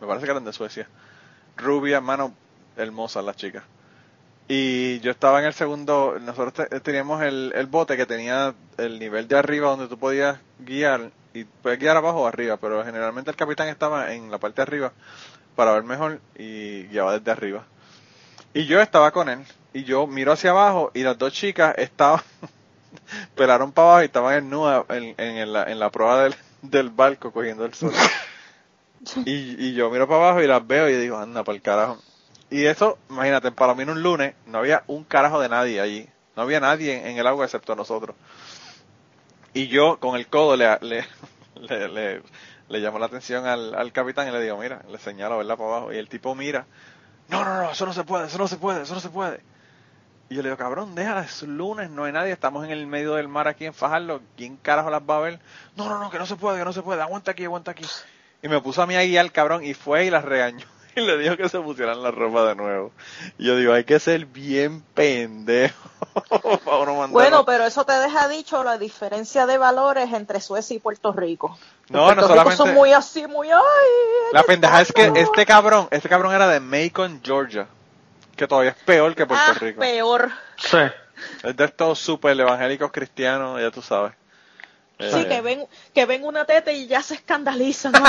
me parece que eran de Suecia. Rubia, mano, hermosas las chicas. Y yo estaba en el segundo, nosotros te- teníamos el, el bote que tenía el nivel de arriba donde tú podías guiar, y puedes guiar abajo o arriba, pero generalmente el capitán estaba en la parte de arriba para ver mejor y guiaba desde arriba. Y yo estaba con él, y yo miro hacia abajo y las dos chicas estaban, (laughs) pelaron para abajo y estaban en en, en, la, en la prueba del, del barco cogiendo el sol. (laughs) Y, yo miro para abajo y las veo y digo, anda, por el carajo. Y eso, imagínate, en Palomino un lunes no había un carajo de nadie allí. No había nadie en, en el agua excepto nosotros. Y yo con el codo le, le, (laughs) le, le, llamo la atención al, al capitán y le digo, mira, le señalo, ¿verdad? Para abajo. Y el tipo mira, no, no, no, eso no se puede, eso no se puede, eso no se puede. Y yo le digo, cabrón, déjala, es lunes, no hay nadie, estamos en el medio del mar aquí en Fajardo, ¿quién carajo las va a ver? No, no, no, que no se puede, que no se puede, aguanta aquí, aguanta aquí. Y me puso a mí a guiar, cabrón, y fue y las regañó. (laughs) Y le dijo que se pusieran la ropa de nuevo. Y yo digo, hay que ser bien pendejo (laughs) para uno mandar Bueno, pero eso te deja dicho la diferencia de valores entre Suecia y Puerto Rico. No, Puerto no Rico solamente- son muy así, muy ay. La pendeja es que este cabrón, este cabrón era de Macon, Georgia. Que todavía es peor que Puerto ah, Rico. peor. Sí. Es de estos super evangélicos cristianos, ya tú sabes. Sí, que ven, que ven una teta y ya se escandalizan. (laughs)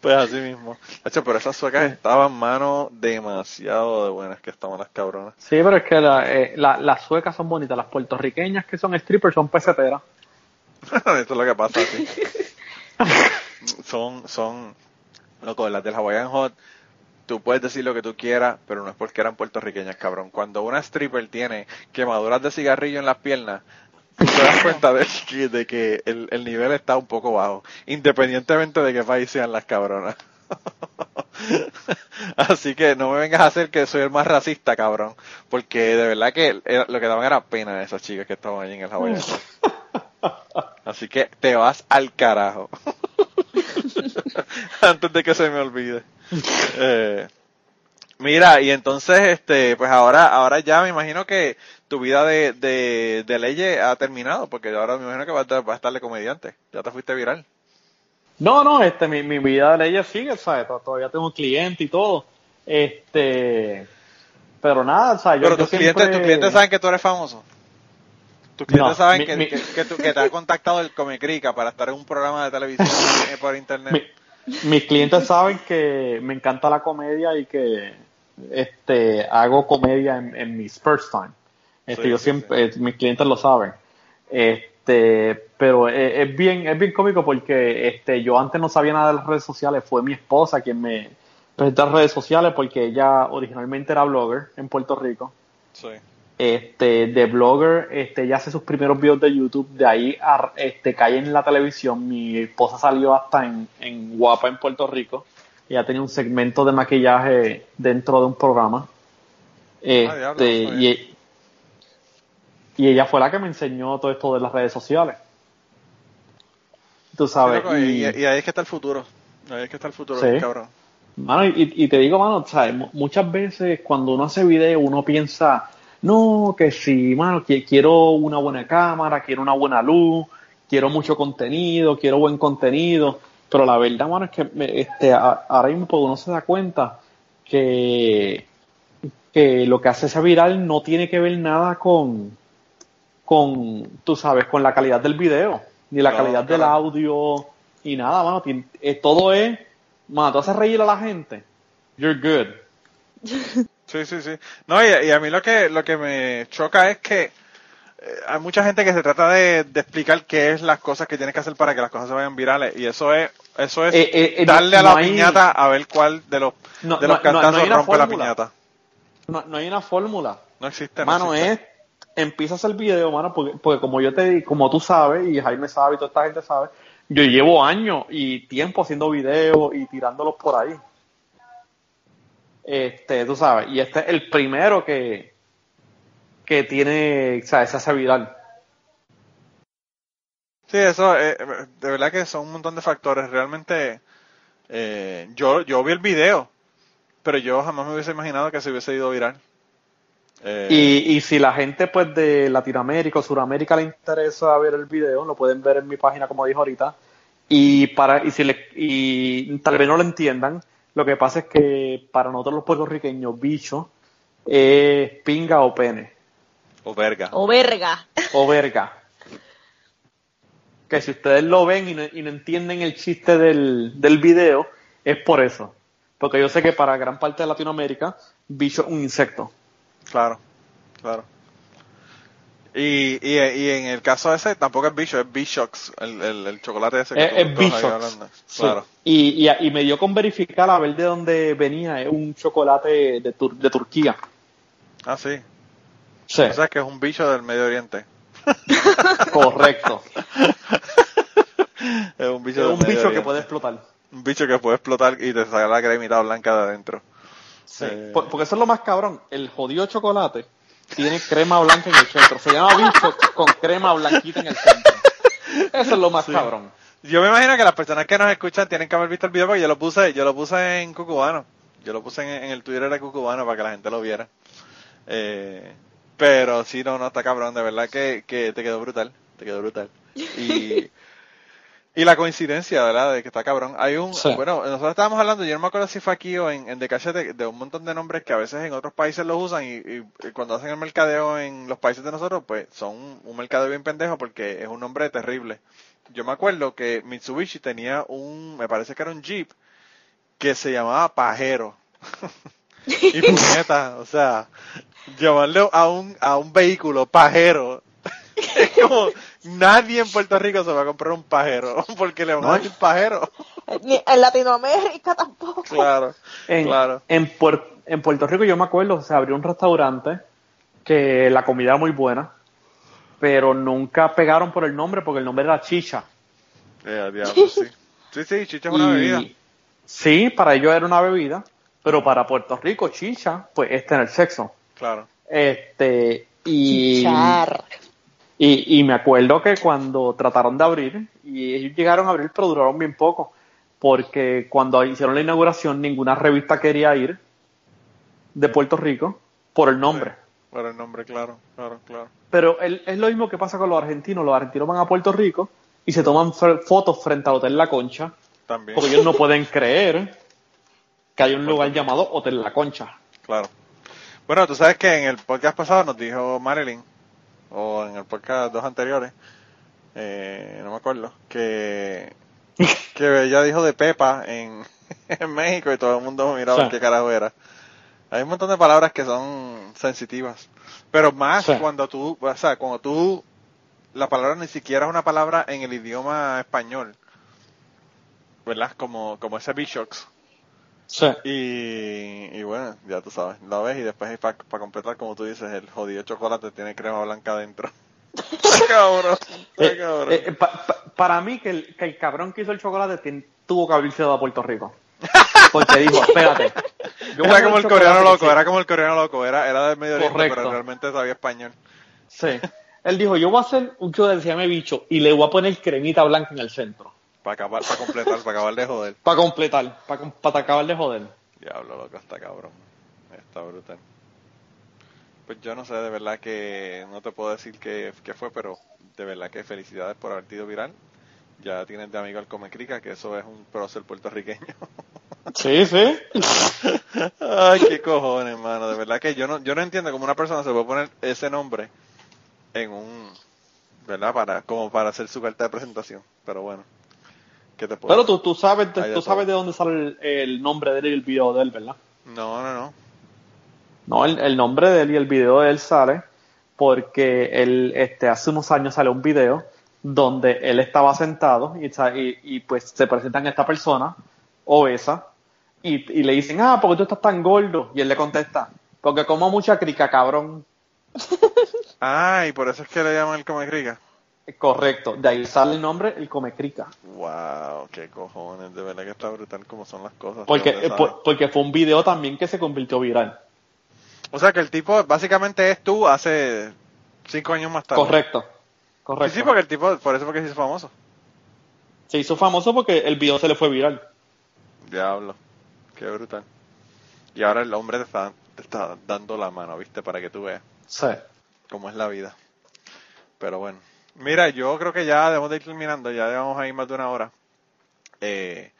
Pues así mismo. Hacho, pero esas suecas estaban, mano, demasiado de buenas que estaban las cabronas. Sí, pero es que la- eh, la- las suecas son bonitas, las puertorriqueñas que son strippers son peseteras. (laughs) Esto es lo que pasa así. (laughs) son, son, loco, las del Hawaiian Hot, tú puedes decir lo que tú quieras, pero no es porque eran puertorriqueñas, cabrón. Cuando una stripper tiene quemaduras de cigarrillo en las piernas, te das cuenta de que, de que el, el nivel está un poco bajo, independientemente de qué país sean las cabronas. (laughs) Así que no me vengas a hacer que soy el más racista, cabrón. Porque de verdad que era- lo que daban era pena de esas chicas que estaban allí en el Hawaiian. Así que te vas al carajo. (laughs) Antes de que se me olvide. Eh, mira, y entonces, este, pues ahora, ahora ya me imagino que tu vida de, de, de leyes ha terminado, porque ahora me imagino que vas a, vas a estar de comediante. Ya te fuiste viral. No, no, este, mi, mi vida de leyes sigue, ¿sabes? To- Todavía tengo un cliente y todo. Este, pero nada, Pero yo tus clientes, siempre- tus clientes saben que tú eres famoso. Tus clientes No, saben mi- que, mi- que, que tú- que te ha contactado el Comecrica para estar en un programa de televisión (laughs) eh, por internet. Mi- mis clientes saben que me encanta la comedia y que este hago comedia en, en mi spare time. Este, Sí, yo sí, siempre, eh, mis clientes lo saben. Este, pero es, es bien, es bien cómico porque este, yo antes no sabía nada de las redes sociales. Fue mi esposa quien me presentó las redes sociales porque ella originalmente era blogger en Puerto Rico. Sí. Este, de blogger, este, ella hace sus primeros videos de YouTube, de ahí a- este, cae en la televisión. Mi esposa salió hasta en, en Guapa en Puerto Rico. Ella tenía un segmento de maquillaje dentro de un programa. Este, Ah, diablo, sabía. y, y ella fue la que me enseñó todo esto de las redes sociales. Tú sabes. y, y- y ahí es que está el futuro. Ahí es que está el futuro, Sí. cabrón. Mano, y, y te digo, mano, ¿sabes? Mu- muchas veces cuando uno hace video uno piensa, no, que sí, mano, que quiero una buena cámara, quiero una buena luz, quiero mucho contenido, quiero buen contenido, pero la verdad, mano, es que me- este, a- ahora mismo pues, uno se da cuenta que, que lo que hace ese viral no tiene que ver nada con, con, tú sabes, con la calidad del video, ni la No, calidad del audio, y nada, mano, eh, todo es, mano, tú haces reír a la gente, you're good. (laughs) Sí, sí, sí. No, y, y a mí lo que, lo que me choca es que eh, hay mucha gente que se trata de, de explicar qué es las cosas que tienes que hacer para que las cosas se vayan virales. Y eso es, eso es Eh, eh, eh, darle no- a la no hay- piñata a ver cuál de los, No, de los no, no, no cantazos rompe la piñata. No, no hay una fórmula. No existe. no Mano, existe. es, empiezas el video, mano, porque, como yo te como tú sabes, y Jaime sabe, y toda esta gente sabe, yo llevo años y tiempo haciendo videos y tirándolos por ahí. Este, tú sabes, y este es el primero que, que tiene, o sea, se hace viral. Sí, eso, eh, de verdad que son un montón de factores. Realmente, eh, yo, yo vi el video, pero yo jamás me hubiese imaginado que se hubiese ido viral. Eh, Y, y si la gente pues de Latinoamérica o Sudamérica le interesa ver el video, lo pueden ver en mi página como dijo ahorita. Y para y si le, y tal vez no lo entiendan, lo que pasa es que para nosotros los puertorriqueños bicho es pinga o pene o verga. O verga. o verga. Que si ustedes lo ven y no, y no entienden el chiste del, del video, es por eso. Porque yo sé que para gran parte de Latinoamérica, bicho es un insecto. Claro, claro. Y, y, y en el caso ese tampoco es Bishox, es Bishox, el, el, el chocolate ese que Es, tú es Bishox. hablando. Sí. Claro. Y, y, y me dio con verificar a ver de dónde venía. Es un chocolate de, Tur- de Turquía. Ah, sí. Sí, O sea que es un bicho del Medio Oriente. (laughs) correcto. (laughs) Es un bicho Es del un Medio bicho que puede explotar. Un bicho que puede explotar y te saca la cremita blanca de adentro. Sí. Eh. Por- porque eso es lo más cabrón. El jodido chocolate tiene crema blanca en el centro. Se llama bicho con crema blanquita en el centro. Eso es lo más cabrón. Yo me imagino que las personas que nos escuchan tienen que haber visto el video porque yo lo puse, yo lo puse en Cucubano. Yo lo puse en, en el Twitter de Cucubano para que la gente lo viera. Eh, pero sí, no, no, está cabrón, de verdad que, que te quedó brutal, te quedó brutal. Y, (laughs) y la coincidencia, ¿verdad? De que está cabrón. Hay un, Sí. bueno, nosotros estábamos hablando, yo no me acuerdo si fue aquí o en, en The Cachete, de un montón de nombres que a veces en otros países los usan y, y- y cuando hacen el mercadeo en los países de nosotros, pues son un, un mercadeo bien pendejo porque es un nombre terrible. Yo me acuerdo que Mitsubishi tenía un, me parece que era un Jeep, que se llamaba Pajero. (laughs) y puñeta, o sea, llamarle a un, a un vehículo pajero. (laughs) es como, nadie en Puerto Rico se va a comprar un pajero, (laughs) porque le van a No. decir pajero. Ni- En Latinoamérica tampoco. claro, En, claro. en, Puer- en Puerto Rico yo me acuerdo, se abrió un restaurante que la comida era muy buena, pero nunca pegaron por el nombre porque el nombre era Chicha. Eh, a diablo, sí. Sí, sí, chicha es una Y- bebida. Sí, para ellos era una bebida, Pero para Puerto Rico, chicha, pues es tener sexo. Claro. Este, y, Chichar. Y, y me acuerdo que cuando trataron de abrir, y ellos llegaron a abrir, pero duraron bien poco, porque cuando hicieron la inauguración, ninguna revista quería ir de Puerto Rico por el nombre. Por el nombre, claro, claro, claro. Pero el- es lo mismo que pasa con los argentinos. Los argentinos van a Puerto Rico y se toman fotos frente al Hotel La Concha, También. porque ellos no pueden (laughs) creer que hay un lugar llamado Hotel La Concha. Claro. Bueno, tú sabes que en el podcast pasado nos dijo Marilyn, o en el podcast dos anteriores, eh, no me acuerdo, que, (laughs) que ella dijo de Pepa en, (laughs) en México y todo el mundo miraba Sí. qué carajo era. Hay un montón de palabras que son sensitivas, pero más Sí. cuando tú, o sea, cuando tú, la palabra ni siquiera es una palabra en el idioma español, ¿verdad? Como, como ese Bishox. Sí. Y, y bueno, ya tú sabes, lo ves y después para completar, como tú dices, el jodido chocolate tiene crema blanca adentro. (laughs) Cabrón, Eh, cabrón. eh, pa- pa- para mí que el, que el cabrón que hizo el chocolate tuvo que haberse dado a Puerto Rico. (laughs) Porque dijo, espérate. era como el coreano loco, era como el coreano loco, era, era del Medio Oriente, pero realmente sabía español. Sí. Él dijo, yo voy a hacer un chocolate que se llame bicho y le voy a poner cremita blanca en el centro. Para acabar, para completar, para acabar de joder. Para completar, para, para acabar de joder. Diablo, loco, está cabrón. Está brutal. Pues yo no sé, de verdad que no te puedo decir qué, qué fue, pero de verdad que felicidades por haber sido viral. Ya tienes de amigo al Comecrica, que eso es un prócer puertorriqueño. (laughs) Sí, sí. (laughs) Ay, qué cojones, mano. De verdad que yo no, yo no entiendo cómo una persona se puede poner ese nombre en un, ¿verdad? Para, como para hacer su carta de presentación. Pero bueno, ¿qué te puedo Pero tú, tú sabes, de tú sabes de dónde sale el, el nombre de él y el video de él, ¿verdad? No, no, no. No, el, el nombre de él y el video de él sale porque él, este, hace unos años salió un video donde él estaba sentado y, y, y, pues se presentan a esta persona obesa y, y le dicen, ah, ¿por qué tú estás tan gordo? Y él le contesta, porque como mucha crica, cabrón. (laughs) Ah, y por eso es que le llaman el Comecrica. Correcto, de ahí sale el nombre, el come crica. Wow, qué cojones. De verdad que está brutal como son las cosas. Porque, ¿De dónde eh, por- porque fue un video también que se convirtió viral. O sea que el tipo básicamente es tú hace cinco años más tarde. Correcto, Sí, correcto. sí, porque el tipo, por eso porque se hizo famoso. Se hizo famoso porque el video se le fue viral. Diablo, qué brutal. Y ahora el hombre te está, te está dando la mano, ¿viste? Para que tú veas Sí. cómo es la vida. Pero bueno. Mira, yo creo que ya debemos de ir terminando, ya llevamos ahí más de una hora. Eh,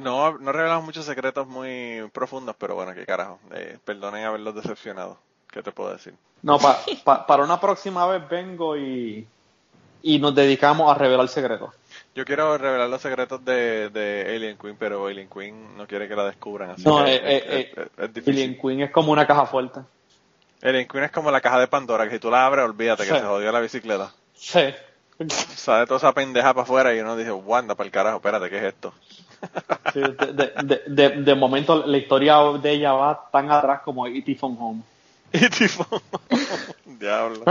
no, no revelamos muchos secretos muy profundos, pero bueno, qué carajo. Eh, perdonen haberlos decepcionado. ¿Qué te puedo decir? No, pa- pa- para una próxima vez vengo y, y nos dedicamos a revelar secretos. Yo quiero revelar los secretos de, de Alien Queen, pero Alien Queen no quiere que la descubran, así No, que eh, es, eh, es- es- es difícil. Alien Queen es como una caja fuerte. Alien Queen es como la caja de Pandora, que si tú la abres, olvídate que se jodió la bicicleta. Sí. Sale toda esa pendeja para afuera y uno dice, Wanda, para el carajo, espérate, ¿qué es esto? (laughs) Sí, de, de, de, de- momento la historia de ella va tan atrás como E.T. Phone Home. (laughs) Y tipo, (laughs) diablo.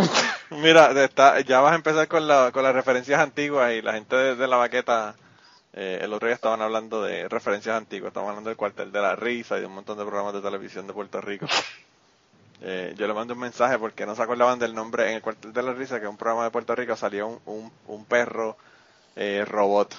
Mira, de esta- ya vas a empezar con, la, con las referencias antiguas y la gente de, de la baqueta, eh, el otro día estaban hablando de referencias antiguas, estaban hablando del cuartel de la risa y de un montón de programas de televisión de Puerto Rico. Eh, yo le mandé un mensaje porque no se acordaban del nombre en el cuartel de la risa, que es un programa de Puerto Rico, salió un, un, un perro eh, robot.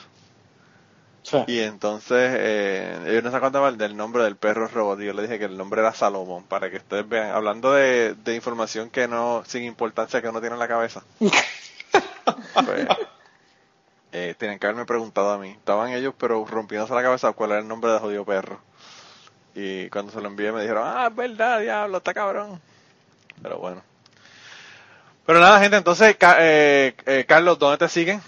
Sí. Y entonces eh, ellos no se acordaban del nombre del perro robot y yo le dije que el nombre era Salomón para que ustedes vean, hablando de, de información que no, sin importancia que uno tiene en la cabeza. (laughs) pues, eh, tienen que haberme preguntado a mí. Estaban ellos pero rompiéndose la cabeza cuál era el nombre de jodido perro. Y cuando se lo envié me dijeron, ah, es verdad, diablo, está cabrón. Pero bueno. Pero nada, gente, entonces, eh, eh, Carlos, ¿dónde te siguen?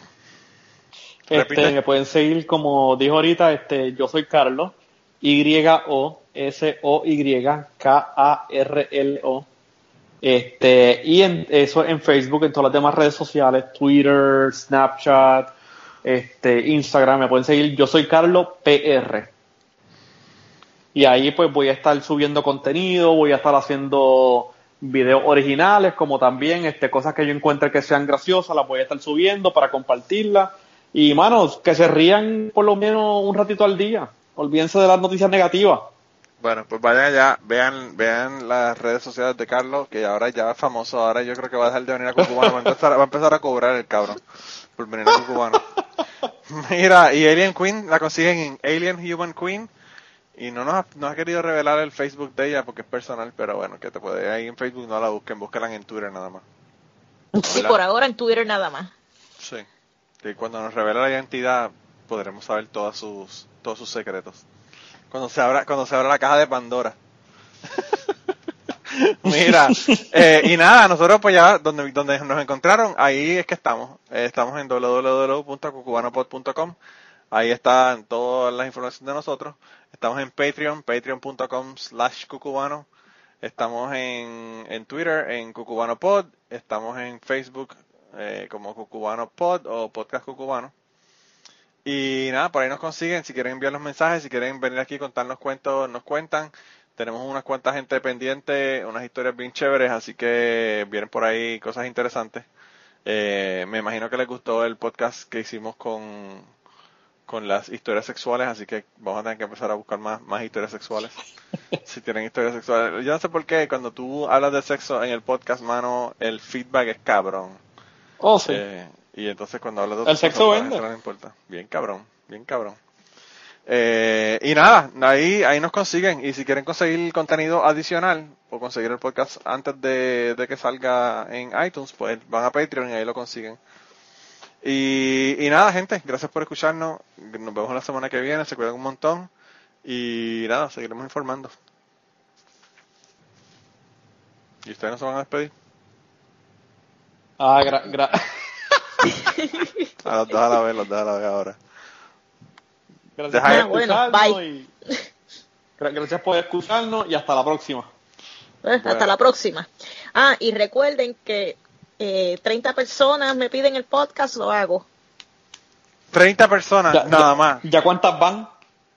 Este, me pueden seguir como dijo ahorita, este, yo soy Carlos, Y-O-S-O-Y-K-A-R-L-O. Este, y en, eso en Facebook, en todas las demás redes sociales, Twitter, Snapchat, este, Instagram, me pueden seguir, yo soy Carlos PR. Y ahí pues voy a estar subiendo contenido, voy a estar haciendo videos originales, como también este, cosas que yo encuentre que sean graciosas, las voy a estar subiendo para compartirlas. Y manos, que se rían por lo menos un ratito al día. Olvídense de las noticias negativas. Bueno, pues vayan allá, vean, vean las redes sociales de Carlos, que ahora ya es famoso, ahora yo creo que va a dejar de venir a Cucubano, va a empezar, va a, empezar a cobrar el cabrón por venir a Cucubano. (laughs) Mira, y Alien Queen la consiguen en Alien Human Queen, y no nos ha, no ha querido revelar el Facebook de ella porque es personal, pero bueno, que te puede, ahí en Facebook no la busquen, búsquenla en Twitter nada más. Sí, ¿Verdad? por ahora en Twitter nada más. Sí. Y cuando nos revela la identidad, podremos saber todas sus, todos sus secretos. Cuando se abra, cuando se abra la caja de Pandora. (laughs) Mira, eh, y nada, nosotros pues ya, donde, donde nos encontraron, ahí es que estamos. Eh, estamos en www.cucubanopod.com. Ahí están todas las informaciones de nosotros. Estamos en Patreon, patreon.com slash cucubano. Estamos en, en Twitter, en cucubanopod. Estamos en Facebook eh, como cucubanopod o podcast cucubano. Y nada, por ahí nos consiguen. Si quieren enviar los mensajes, si quieren venir aquí y contarnos cuentos, nos cuentan. Tenemos unas cuantas gente pendiente, unas historias bien chéveres, así que vienen por ahí cosas interesantes. Eh, me imagino que les gustó el podcast que hicimos con, con las historias sexuales, así que vamos a tener que empezar a buscar más, más historias sexuales. (laughs) si tienen historias sexuales. Yo no sé por qué, cuando tú hablas de sexo en el podcast, mano, el feedback es cabrón. Oh, sí. Eh, y entonces cuando hablas de El otras sexo cosas, vende. no importa. Bien cabrón, bien cabrón. Eh, y nada, ahí, ahí nos consiguen. Y si quieren conseguir contenido adicional o conseguir el podcast antes de, de que salga en iTunes, pues van a Patreon y ahí lo consiguen. Y, y nada, gente, gracias por escucharnos. Nos vemos la semana que viene. Se cuidan un montón. Y nada, seguiremos informando. ¿Y ustedes no se van a despedir? Ah, gra gra Ah, los déjala ver, los déjala ver ahora. gracias Deja- por Ah, bueno, escucharnos bye. y- gra- gracias por escucharnos y hasta la próxima. Bueno. Hasta la próxima. Ah, y recuerden que eh, 30 personas me piden el podcast, lo hago. 30 personas, Ya- nada ya- más. ¿Ya cuántas van?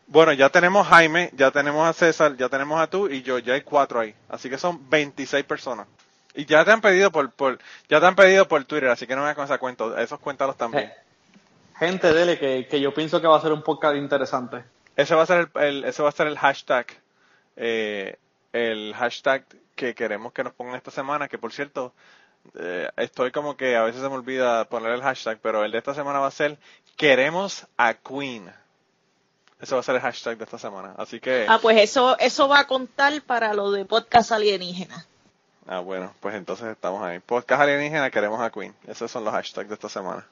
Bueno, ya tenemos Jaime, ya tenemos a César, ya tenemos a tú y yo, ya hay cuatro ahí. Así que son 26 personas. Y ya te han pedido por, por ya te han pedido por Twitter, así que no me hagas con esa cuenta, esos cuéntalos también. Eh, gente, dele, que, que yo pienso que va a ser un podcast interesante. Ese va a ser el, el- ese va a ser el hashtag, eh, el hashtag que queremos que nos pongan esta semana, que por cierto, eh, estoy como que a veces se me olvida poner el hashtag, pero el de esta semana va a ser queremos a Queen. Ese va a ser el hashtag de esta semana. Así que, Ah, pues eso, eso va a contar para lo de podcast alienígena. ah, bueno, pues entonces estamos ahí. Podcast alienígena, queremos a Queen. Esos son los hashtags de esta semana.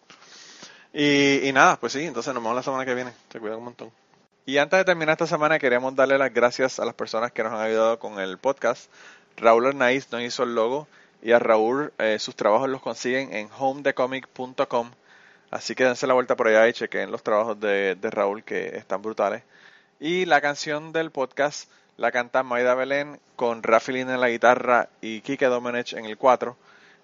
Y, y nada, pues sí, entonces nos vemos la semana que viene. Se cuidan un montón. Y antes de terminar esta semana, queremos darle las gracias a las personas que nos han ayudado con el podcast. Raúl Arnaiz nos hizo el logo y a Raúl eh, sus trabajos los consiguen en homedecomic.com. Así que dense la vuelta por allá y chequen los trabajos de, de Raúl que están brutales. Y la canción del podcast la canta Maida Belén con Rafi Lin en la guitarra y Kike Domenech en el 4.